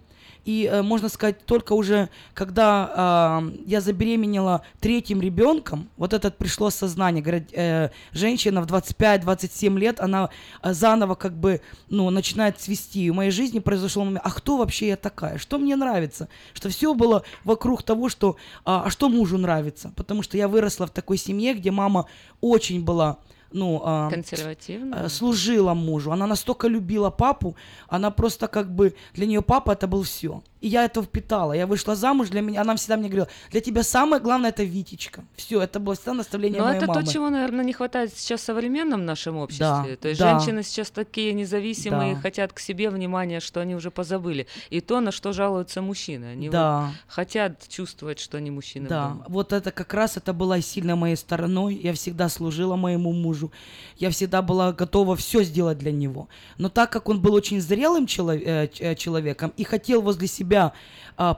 И э, можно сказать, только уже когда э, я забеременела третьим ребенком, вот этот пришло осознание, говорят, э, женщина в 25-27 лет, она э, заново как бы, ну, начинает цвести. И в моей жизни произошел момент, а кто вообще я такая? Что мне нравится? Что все было вокруг того, что, а, а что мужу нравится? Потому что я выросла в такой семье, где мама очень была ну, а,
Консервативно.
э, служила мужу. Она настолько любила папу, она просто как бы для нее папа это был все. И я это впитала. Я вышла замуж, для меня, она всегда мне говорила, для тебя самое главное это Витечка. Все, это было всегда наставление
Но
моей
это
мамы.
то, чего, наверное, не хватает сейчас в современном нашем обществе.
Да,
то есть
да.
женщины сейчас такие независимые,
Да.
хотят к себе внимания, что они уже позабыли. И то, на что жалуются мужчины. Они
Да.
вот хотят чувствовать, что они мужчины.
Да,
дома.
вот это как раз это была сильно моей стороной. Я всегда служила моему мужу. Я всегда была готова все сделать для него. Но так как он был очень зрелым чело- э, э, человеком и хотел возле себя а,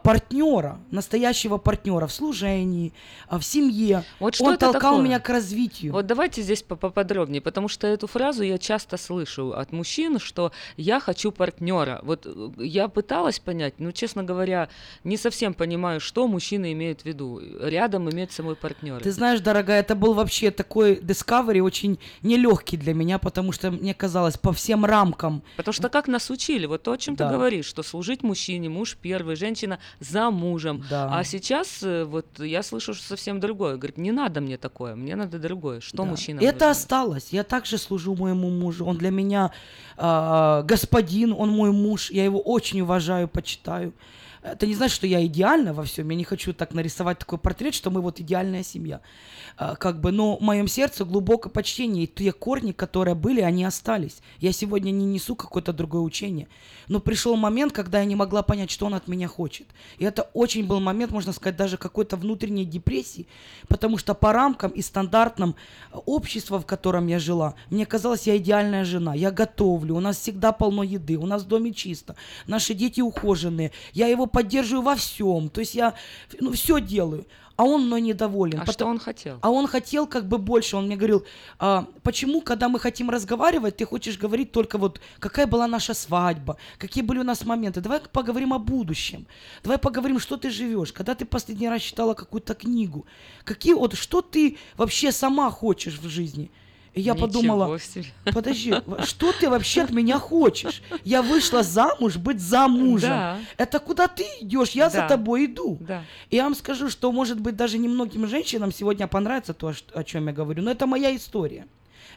партнера, настоящего партнера в служении, а, в семье,
Вот что
он
это
толкал
такое?
меня к развитию.
Вот давайте здесь по- поподробнее, потому что эту фразу я часто слышу от мужчин, что я хочу партнера. Вот э, я пыталась понять, но, честно говоря, не совсем понимаю, что мужчины имеют в виду. Рядом иметь самой партнера.
Ты знаешь, дорогая, это был вообще такой Discovery очень нелегкий для меня, потому что мне казалось по всем рамкам.
Потому что как нас учили, вот то, о чем
Да.
ты говоришь, что служить мужчине, муж первый, женщина за мужем.
Да.
А сейчас э, вот я слышу что совсем другое. Говорит, не надо мне такое, мне надо другое. Что
Да.
мужчина?
Это осталось. Я также служу моему мужу. Он для меня а, господин, он мой муж. Я его очень уважаю, почитаю. Это не значит, что я идеальна во всем. Я не хочу так нарисовать такой портрет, что мы вот идеальная семья. А, как бы, но в моем сердце глубокое почтение. И те корни, которые были, они остались. Я сегодня не несу какое-то другое учение. Но пришел момент, когда я не могла понять, что он от меня хочет. И это очень был момент, можно сказать, даже какой-то внутренней депрессии, потому что по рамкам и стандартам общества, в котором я жила, мне казалось, я идеальная жена, я готовлю, у нас всегда полно еды, у нас в доме чисто, наши дети ухоженные, я его поддерживаю во всем, то есть я ну, все делаю. А он мной недоволен.
А
Потом-
что он хотел?
а он хотел как бы больше. Он мне говорил, «А, почему, когда мы хотим разговаривать, ты хочешь говорить только вот, какая была наша свадьба, какие были у нас моменты. Давай поговорим о будущем. Давай поговорим, что ты живешь, когда ты последний раз читала какую-то книгу. Какие вот, что ты вообще сама хочешь в жизни? И я
Ничего
подумала,
себе.
подожди, что ты вообще от меня хочешь? Я вышла замуж быть замужем.
Да.
Это куда ты идешь? Я за
Да.
тобой иду.
Да.
И я вам скажу, что, может быть, даже немногим женщинам сегодня понравится то, о чем я говорю, но это моя история.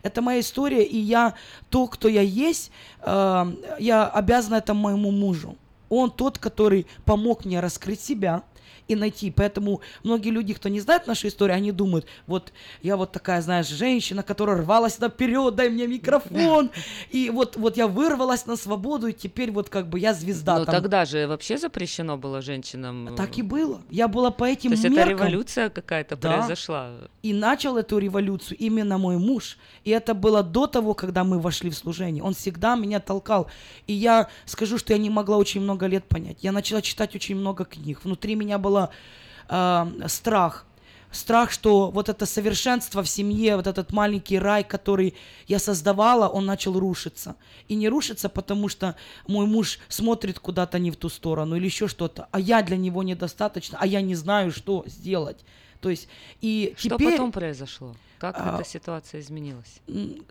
Это моя история, и я то, кто я есть, э, я обязана это моему мужу. Он тот, который помог мне раскрыть себя и найти. Поэтому многие люди, кто не знает нашу историю, они думают, вот я вот такая, знаешь, женщина, которая рвалась наперед, дай мне микрофон. И вот, вот я вырвалась на свободу, и теперь вот как бы я звезда.
Но
там.
тогда же вообще запрещено было женщинам. э,
Так и было. Я была по этим
То есть это
меркам.
революция какая-то
Да.
произошла.
И начал эту революцию именно мой муж. И это было до того, когда мы вошли в служение. Он всегда меня толкал. И я скажу, что я не могла очень много лет понять. Я начала читать очень много книг. Внутри меня была э, страх. Страх, что вот это совершенство в семье, вот этот маленький рай, который я создавала, он начал рушиться. И не рушится, потому что мой муж смотрит куда-то не в ту сторону или еще что-то, а я для него недостаточно, а я не знаю, что сделать. То есть, и
Что
теперь...
потом произошло? Как
А,
эта ситуация изменилась?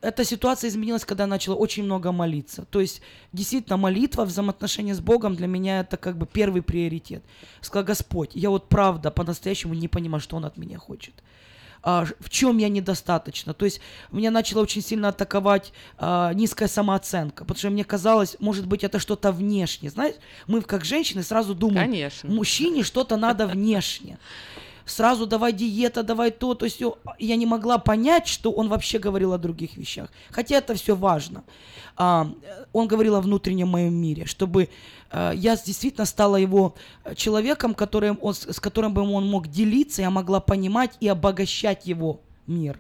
Эта ситуация изменилась, когда я начала очень много молиться. То есть, действительно, молитва, взаимоотношения с Богом для меня это как бы первый приоритет. Сказала, Господь, я вот правда по-настоящему не понимаю, что Он от меня хочет. А, в чем я недостаточно. То есть меня начала очень сильно атаковать а, низкая самооценка, потому что мне казалось, может быть, это что-то внешнее. Знаешь, мы как женщины сразу думаем,
Конечно.
мужчине что-то надо внешне. Сразу давай диета, давай то, то есть я не могла понять, что он вообще говорил о других вещах. Хотя это все важно. А, он говорил о внутреннем моем мире, чтобы э, я действительно стала его э, человеком, которым он, с которым бы он мог делиться, я могла понимать и обогащать его мир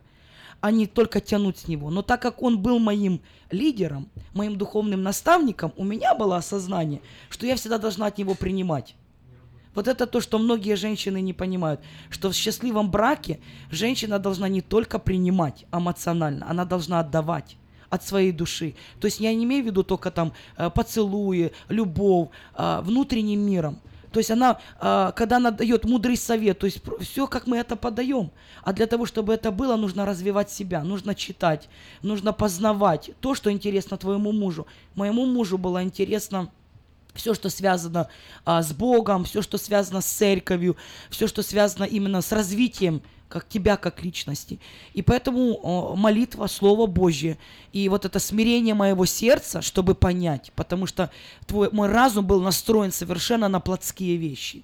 а не только тянуть с него. Но так как он был моим лидером, моим духовным наставником, у меня было осознание, что я всегда должна от него принимать. Вот это то, что многие женщины не понимают, что в счастливом браке женщина должна не только принимать эмоционально, она должна отдавать от своей души. То есть я не имею в виду только там э, поцелуи, любовь, а, внутренним миром. То есть она, а, когда она дает мудрый совет, то есть все, как мы это подаем. А для того, чтобы это было, нужно развивать себя, нужно читать, нужно познавать то, что интересно твоему мужу. Моему мужу было интересно все, что связано а, с Богом, все, что связано с церковью, все, что связано именно с развитием как тебя, как личности. И поэтому молитва, Слово Божье, и вот это смирение моего сердца, чтобы понять, потому что твой, мой разум был настроен совершенно на плотские вещи.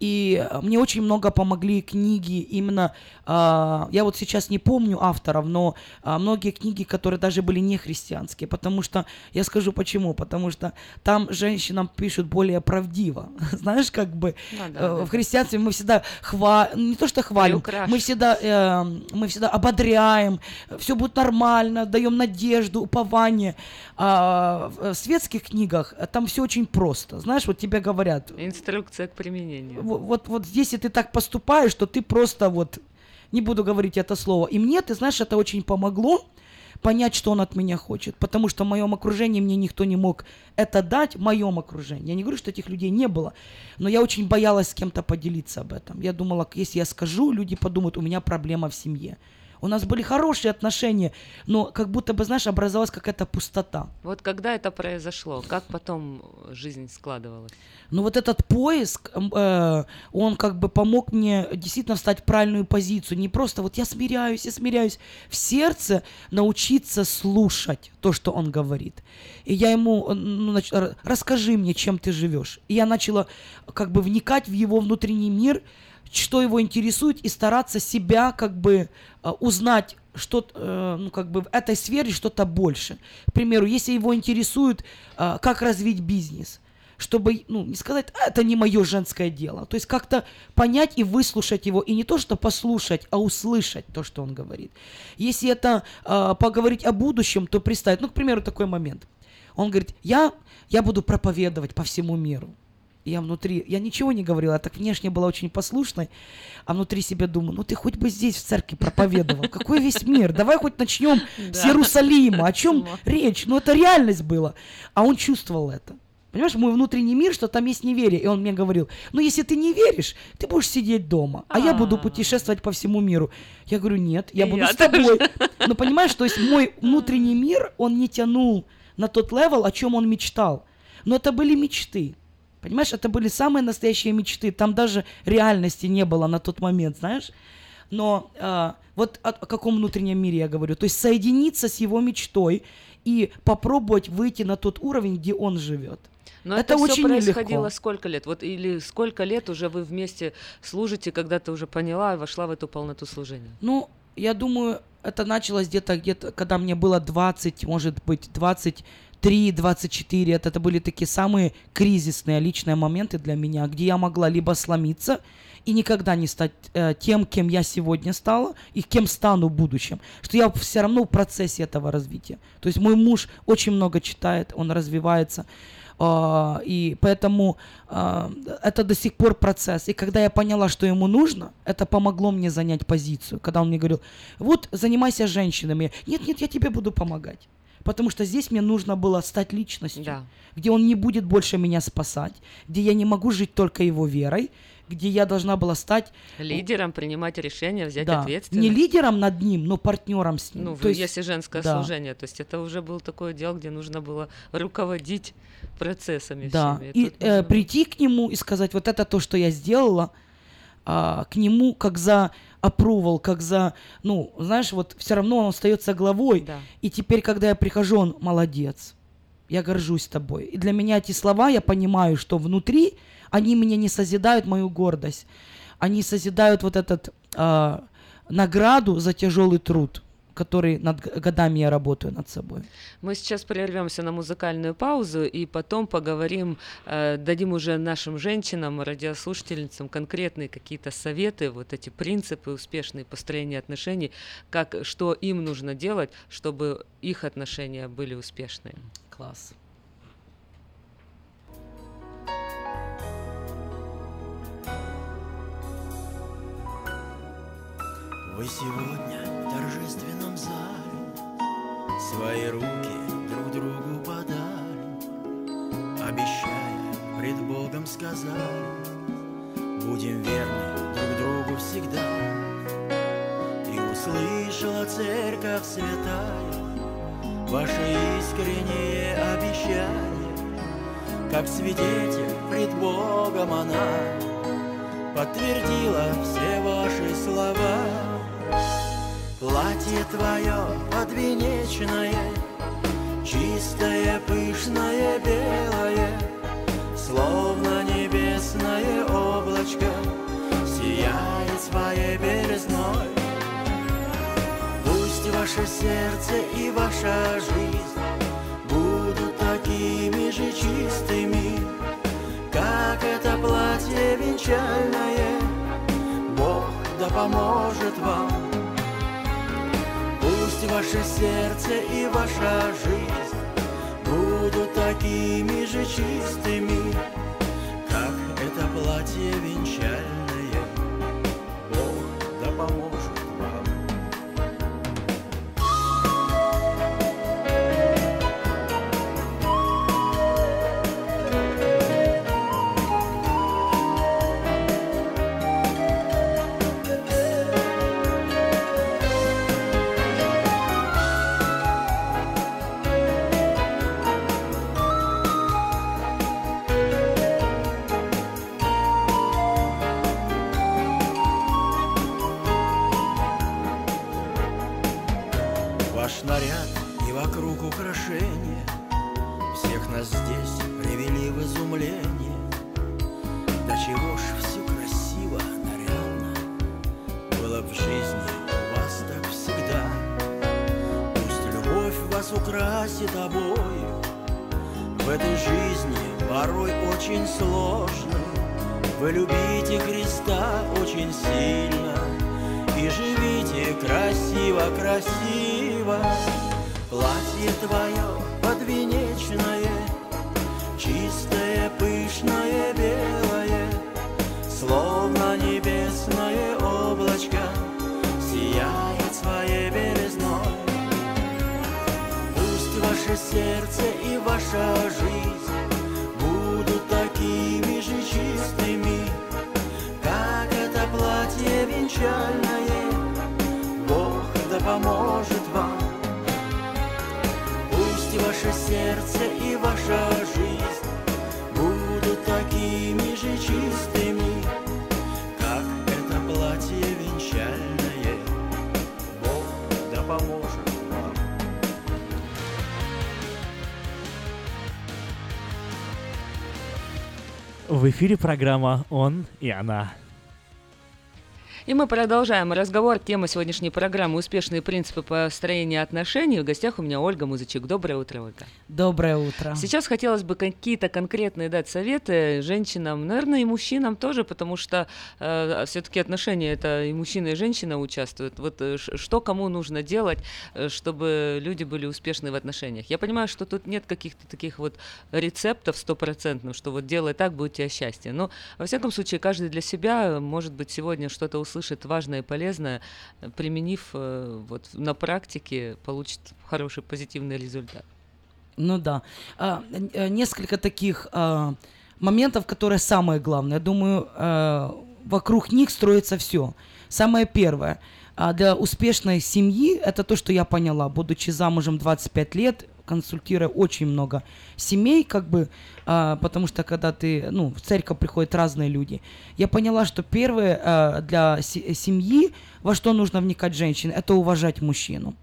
И э, мне очень много помогли книги именно, а, я вот сейчас не помню авторов, но а, многие книги, которые даже были не христианские, потому что, я скажу почему, потому что там женщинам пишут более правдиво, знаешь, как бы
Ну да,
э,
да,
в христианстве мы всегда хвалим, не то что хвалим, мы всегда, э, мы всегда ободряем, все будет нормально, даем надежду, упование. А в светских книгах там все очень просто, знаешь, вот тебе говорят,
Инструкция к применению.
Во- вот, вот здесь, если ты так поступаешь, то ты просто вот, не буду говорить это слово. И мне, ты знаешь, это очень помогло понять, что он от меня хочет. Потому что в моем окружении мне никто не мог это дать, в моем окружении. Я не говорю, что этих людей не было, но я очень боялась с кем-то поделиться об этом. Я думала, если я скажу, люди подумают, у меня проблема в семье. У нас были хорошие отношения, но как будто бы, знаешь, образовалась какая-то пустота.
Вот когда это произошло, как потом жизнь складывалась?
Ну вот этот поиск, э, он как бы помог мне действительно встать в правильную позицию. Не просто вот я смиряюсь, я смиряюсь. В сердце научиться слушать то, что он говорит. И я ему, э, ну, нач- расскажи мне, чем ты живешь. И я начала как бы вникать в его внутренний мир, что его интересует, и стараться себя как бы э, узнать что э, ну, как бы в этой сфере что-то больше. К примеру, если его интересует, э, как развить бизнес, чтобы, ну, не сказать, «А, это не мое женское дело. То есть как-то понять и выслушать его, и не то, что послушать, а услышать то, что он говорит. Если это поговорить о будущем, то представить, ну, к примеру, такой момент. Он говорит, я, я буду проповедовать по всему миру. Я внутри, я ничего не говорила, я так внешне была очень послушной, а внутри себя думаю, ну ты хоть бы здесь в церкви проповедовал. Какой весь мир? Давай хоть начнем с. Иерусалима. О чем речь? Ну это реальность была. А он чувствовал это. Понимаешь, мой внутренний мир, что там есть неверие. И он мне говорил, ну если ты не веришь, ты будешь сидеть дома, а я буду путешествовать по всему миру. Я говорю, нет, я буду
я
с тобой.
тоже.
Ну понимаешь, то есть мой внутренний мир, он не тянул на тот level, о чем он мечтал. Но это были мечты. Понимаешь, это были самые настоящие мечты. Там даже реальности не было на тот момент, знаешь. Но а, вот о, о каком внутреннем мире я говорю. То есть соединиться с его мечтой и попробовать выйти на тот уровень, где он живет.
Но
это,
это,
очень
происходило
нелегко.
сколько лет? Вот или сколько лет уже вы вместе служите, когда ты уже поняла и вошла в эту полноту служения?
Ну, я думаю, это началось где-то, где-то, когда мне было 20, может быть, 23, 24. Это, это были такие самые кризисные личные моменты для меня, где я могла либо сломиться и никогда не стать э, тем, кем я сегодня стала, и кем стану в будущем. Что я все равно в процессе этого развития. То есть мой муж очень много читает, он развивается. А, и поэтому а, это до сих пор процесс. И когда я поняла, что ему нужно, это помогло мне занять позицию. Когда он мне говорил, вот занимайся женщинами. Нет, нет, я тебе буду помогать. Потому что здесь мне нужно было стать личностью,
Да.
где он не будет больше меня спасать, где я не могу жить только его верой, где я должна была стать
Лидером принимать решения, взять
да,
ответственность.
не лидером над ним, но партнером с ним.
Ну,
То есть-
если женское
да.
служение, то есть это уже был такое дело, где нужно было руководить процессами
Да,
всеми.
и
Тут
э, прийти к нему и сказать, вот это то, что я сделала, а, к нему как за approval, как за, ну, знаешь, вот все равно он остается главой.
Да.
И теперь, когда я прихожу, он молодец, я горжусь тобой. И для меня эти слова, я понимаю, что внутри они меня не созидают мою гордость, они созидают вот этот а, награду за тяжелый труд, который над годами я работаю над собой.
Мы сейчас прервемся на музыкальную паузу и потом поговорим, э, дадим уже нашим женщинам, радиослушательницам конкретные какие-то советы, вот эти принципы успешные построения отношений, как, что им нужно делать, чтобы их отношения были успешные.
Класс.
Вы сегодня торжественном зале. Свои руки друг другу подали Обещая, пред Богом сказали. Будем верны друг другу всегда. И услышала церковь святая Ваше искреннее обещание
как свидетель пред Богом она подтвердила все ваши слова. Платье твое подвенечное, чистое, пышное, белое, словно небесное облачко, сияет своей белизной. Пусть ваше сердце и ваша жизнь будут такими же чистыми, как это платье венчальное. Бог да поможет вам. Ваше сердце и ваша жизнь будут такими же чистыми, как это платье венчальное. В
эфире программа «Он и она».
И мы продолжаем разговор. Тема сегодняшней программы «Успешные принципы построения отношений». В гостях у меня Ольга Музычек. Доброе утро, Ольга.
Доброе утро.
Сейчас хотелось бы какие-то конкретные дать советы женщинам, наверное, и мужчинам тоже, потому что э, все-таки отношения это и мужчина, и женщина участвуют. Вот э, что кому нужно делать, э, чтобы люди были успешны в отношениях. Я понимаю, что тут нет каких-то таких вот рецептов стопроцентных, что вот делай так, будет у тебя счастье. Но, во всяком случае, каждый для себя, может быть, сегодня что-то услышит важное и полезное, э, применив э, вот на практике, получит хороший позитивный результат.
Ну да. А, э, несколько таких а, моментов, которые самое главное. Я думаю, а, вокруг них строится все. Самое первое. а, для успешной семьи, это то, что я поняла, будучи замужем 25 лет, консультируя очень много семей, как бы, а, потому что когда ты, ну, в церковь приходят разные люди, я поняла, что первое а, для се- семьи, во что нужно вникать женщине, это уважать мужчину.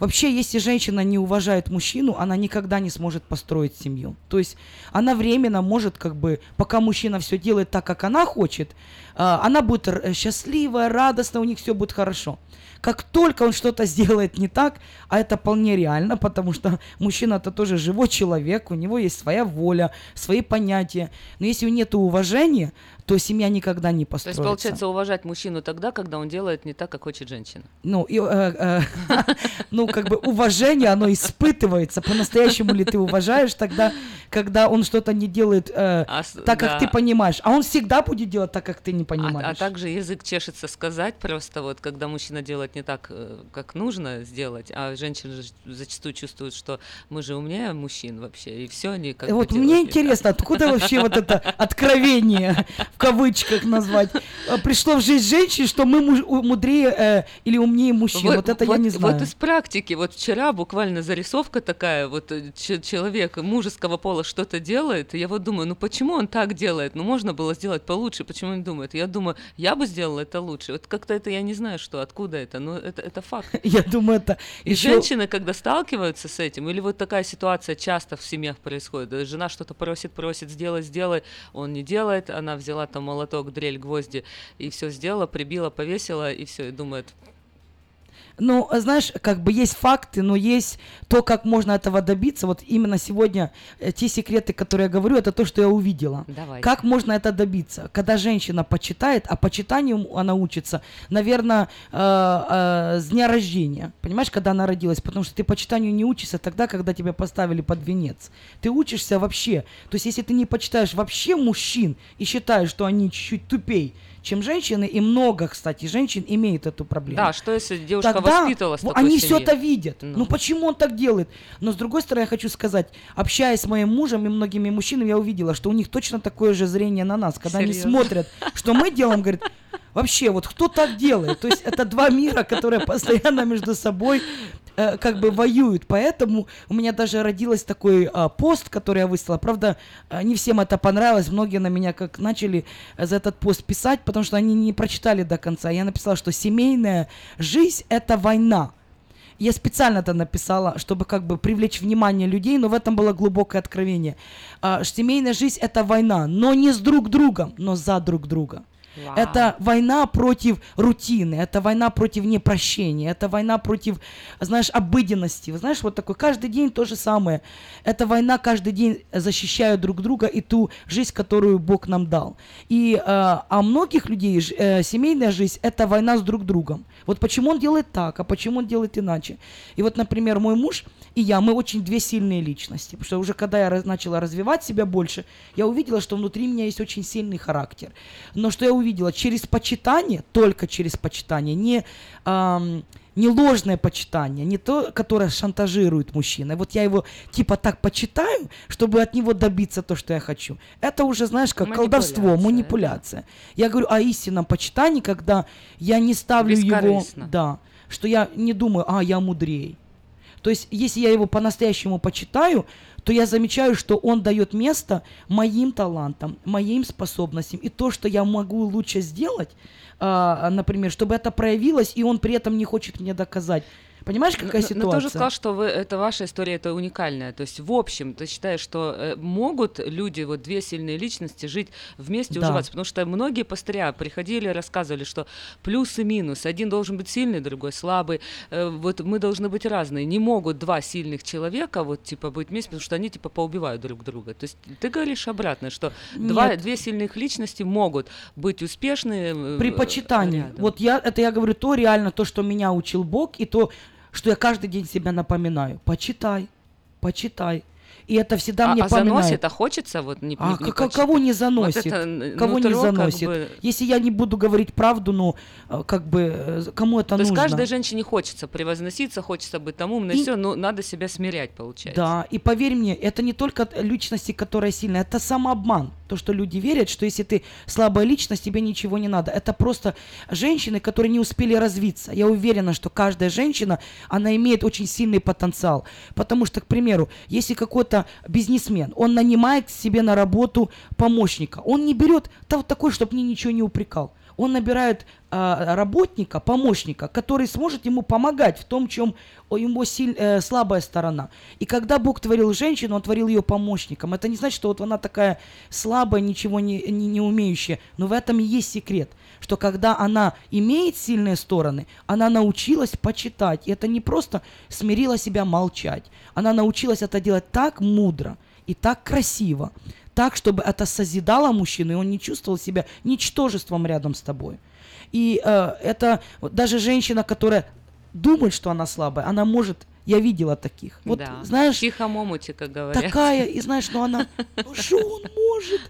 Вообще, если женщина не уважает мужчину, она никогда не сможет построить семью. То есть она временно может, как бы, пока мужчина все делает так, как она хочет, она будет р- счастливая, радостная, у них все будет хорошо. Как только он что-то сделает не так, а это вполне реально, потому что мужчина это тоже живой человек, у него есть своя воля, свои понятия. Но если у него нет уважения, то семья никогда не
То
построится.
есть, получается, уважать мужчину тогда, когда он делает не так, как хочет женщина.
Ну, и, э, э, ну, как бы уважение, оно испытывается. По-настоящему ли ты уважаешь тогда, когда он что-то не делает э,
А
так, как
да.
ты понимаешь. А он всегда будет делать так, как ты не
А,
понимаешь.
а также язык чешется сказать просто вот, когда мужчина делает не так, э, как нужно сделать, а женщины же зачастую чувствуют, что мы же умнее мужчин вообще, и все они как
вот мне
так.
интересно, откуда вообще вот это откровение в кавычках назвать, э, пришло в жизнь женщин, что мы мудрее э, или умнее мужчин. Вот, это я не знаю.
Вот из практики, вот вчера буквально зарисовка такая, вот э, человек мужеского пола что-то делает, и я вот думаю, ну почему он так делает? Ну можно было сделать получше, почему он думает? Я думаю, я бы сделала это лучше. Вот как-то это я не знаю, что, откуда это, но это, это факт.
Я думаю, это
И
еще...
женщины, когда сталкиваются с этим, или вот такая ситуация часто в семьях происходит, э, жена что-то просит, просит, сделай, сделай, он не делает, она взяла там молоток, дрель, гвозди, и все сделала, прибила, повесила, и все, и думает,
Ну, знаешь, как бы есть факты, но есть то, как можно этого добиться. Вот именно сегодня э, те секреты, которые я говорю, это то, что я увидела.
Давайте.
Как можно это добиться? Когда женщина почитает, а почитанию она учится, наверное, с дня рождения. Понимаешь, когда она родилась? Потому что ты почитанию не учишься тогда, когда тебя поставили под венец. Ты учишься вообще. То есть, если ты не почитаешь вообще мужчин и считаешь, что они чуть-чуть тупей, чем женщины, и много, кстати, женщин имеют эту проблему.
да, что если девушка
Тогда
воспитывалась в
они все это видят.
Ну.
Ну. почему он так делает? Но с другой стороны, я хочу сказать, общаясь с моим мужем и многими мужчинами, я увидела, что у них точно такое же зрение на нас, когда они
Серьезно?
смотрят, что мы делаем, говорят, вообще, вот кто так делает? То есть это два мира, которые постоянно между собой э, как бы воюют. Поэтому у меня даже родилась такой а, пост, который я выставила. Правда, а, не всем это понравилось. Многие на меня как начали за этот пост писать, потому что они не прочитали до конца. Я написала, что семейная жизнь – это война. Я специально это написала, чтобы как бы привлечь внимание людей, но в этом было глубокое откровение. А, семейная жизнь – это война, но не с друг другом, но за друг друга. Это война против рутины, это война против непрощения, это война против, знаешь, обыденности. Вы знаешь, вот такой каждый день то же самое. Это война каждый день защищая друг друга и ту жизнь, которую Бог нам дал. И э, а многих людей э, семейная жизнь это война с друг другом. Вот почему он делает так, а почему он делает иначе. И вот, например, мой муж и я, мы очень две сильные личности. Потому что уже когда я раз- начала развивать себя больше, я увидела, что внутри меня есть очень сильный характер. Но что я увидела? Через почитание, только через почитание, не, ам, не ложное почитание, не то, которое шантажирует мужчина. Вот я его типа так почитаю, чтобы от него добиться то, что я хочу. Это уже, знаешь, как колдовство,
Манипуляция,
манипуляция. Я говорю о истинном почитании, когда я не ставлю его... Да, что я не думаю, а, я мудрее. То есть, если я его по-настоящему почитаю, то я замечаю, что он дает место моим талантам, моим способностям. И то, что я могу лучше сделать, например, чтобы это проявилось, и он при этом не хочет мне доказать. Понимаешь, какая
Но-
ситуация?
Но тоже сказал, что вы, это ваша история, это уникальная. То есть, в общем, ты считаешь, что э, могут люди, вот две сильные личности, жить вместе,
Да.
уживаться? Потому что многие пастыря приходили рассказывали, что плюс и минус. Один должен быть сильный, другой слабый. Э, вот мы должны быть разные. Не могут два сильных человека вот типа быть вместе, потому что они типа поубивают друг друга. То есть ты говоришь обратное, что два, две сильных личности могут быть успешны. э,
При почитании.
рядом.
Вот я, это я говорю то реально, то, что меня учил Бог, и то, что я каждый день себя напоминаю. Почитай, почитай. И это всегда
а,
мне
а
поминает.
заносит, а хочется вот не,
А
не- не
к-
почитать?
кого не
Вот
заносит?
это н-
кого не
нутро как
заносит?
бы-
Если я не буду говорить правду, ну, э, как бы, э, кому это
То есть
нужно?
каждой женщине хочется превозноситься, хочется быть там умной,
И-
все, но надо себя смирять, получается.
Да, и поверь мне, это не только личности, которая сильная, это самообман. То, что люди верят, что если ты слабая личность, тебе ничего не надо. Это просто женщины, которые не успели развиться. Я уверена, что каждая женщина, она имеет очень сильный потенциал. Потому что, к примеру, если какой-то бизнесмен, он нанимает себе на работу помощника, он не берет того такой, чтобы мне ничего не упрекал. Он набирает а, работника, помощника, который сможет ему помогать в том, чем его силь- э, слабая сторона. И когда Бог творил женщину, Он творил ее помощником. Это не значит, что вот она такая слабая, ничего не, не, не умеющая. Но в этом и есть секрет, что когда она имеет сильные стороны, она научилась почитать. И это не просто смирила себя молчать. Она научилась это делать так мудро и так красиво, так, чтобы это созидало мужчину, и он не чувствовал себя ничтожеством рядом с тобой. И э, это даже женщина, которая думает, что она слабая, она может, я видела таких. Вот
Да.
знаешь,
В тихом омуте, как говорят.
такая, и знаешь, ну она, ну что он может?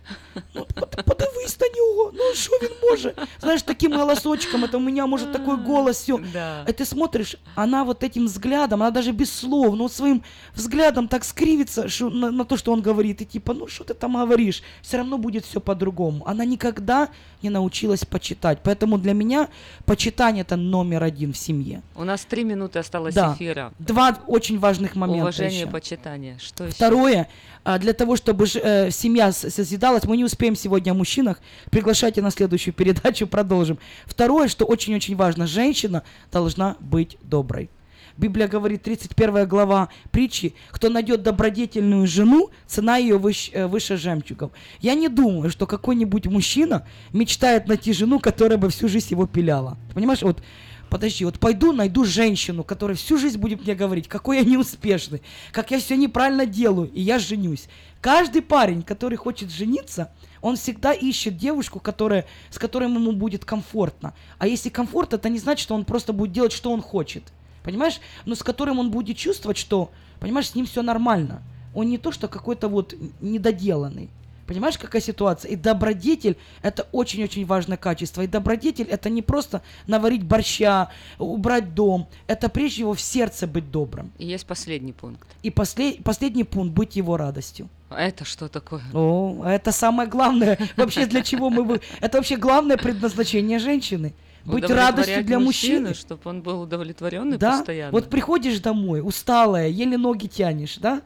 Ну, под- подивись на нього, ну що він може? Знаешь, таким голосочком, это у меня может такой голос, все.
Да.
И ты смотришь, она вот этим взглядом, она даже без слов, но своим взглядом так скривится что, на, на то, что он говорит, и типа, ну что ты там говоришь, все равно будет все по-другому. Она никогда не научилась почитать, поэтому для меня почитание это номер один в семье.
У нас три минуты осталось
Да.
эфира.
Два очень важных момента
Уважение,
еще.
почитание. Что еще?
Второе, а, для того, чтобы э, семья созидалась, мы не успеем сегодня о мужчинах, приглашайте на следующую передачу, продолжим. Второе, что очень-очень важно, женщина должна быть доброй. Библия говорит, 31 глава притчи, кто найдет добродетельную жену, цена ее выш- э, выше жемчугов. Я не думаю, что какой-нибудь мужчина мечтает найти жену, которая бы всю жизнь его пиляла. Понимаешь, вот Подожди, вот пойду найду женщину, которая всю жизнь будет мне говорить, какой я неуспешный, как я все неправильно делаю, и я женюсь. Каждый парень, который хочет жениться, он всегда ищет девушку, которая, с которой ему будет комфортно. А если комфорт, это не значит, что он просто будет делать, что он хочет. Понимаешь? Но с которым он будет чувствовать, что, понимаешь, с ним все нормально. Он не то, что какой-то вот недоделанный. Понимаешь, какая ситуация? И добродетель – это очень-очень важное качество. И добродетель – это не просто наварить борща, убрать дом. Это прежде всего в сердце быть добрым.
И есть последний пункт.
И после- последний пункт – быть его радостью.
А Это что такое?
О, это самое главное. Вообще для чего мы... Это вообще главное предназначение женщины. Быть радостью для мужчины.
чтобы он был удовлетворенный
Да,
постоянно.
вот приходишь домой, усталая, еле ноги тянешь, да,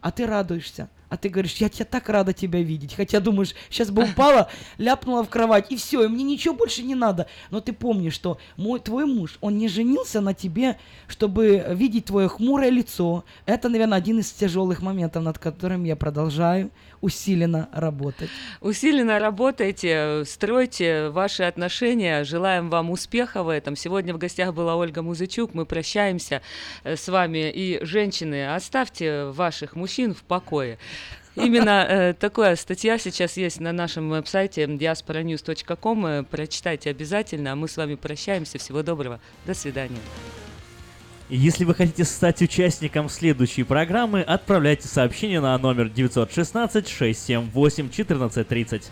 а ты радуешься. А ты говоришь, я тебя так рада тебя видеть. Хотя думаешь, сейчас бы упала, ляпнула в кровать, и все, и мне ничего больше не надо. Но ты помнишь, что мой, твой муж, он не женился на тебе, чтобы видеть твое хмурое лицо. Это, наверное, один из тяжелых моментов, над которым я продолжаю усиленно работать.
Усиленно работайте, стройте ваши отношения. Желаем вам успеха в этом. Сегодня в гостях была Ольга Музычук. Мы прощаемся э, с вами. И, женщины, оставьте ваших мужчин в покое. Именно э, такая статья сейчас есть на нашем веб-сайте diasporanews.com. Прочитайте обязательно. А мы с вами прощаемся. Всего доброго. До свидания.
Если вы хотите стать участником следующей программы, отправляйте сообщение на номер 916 678 1430.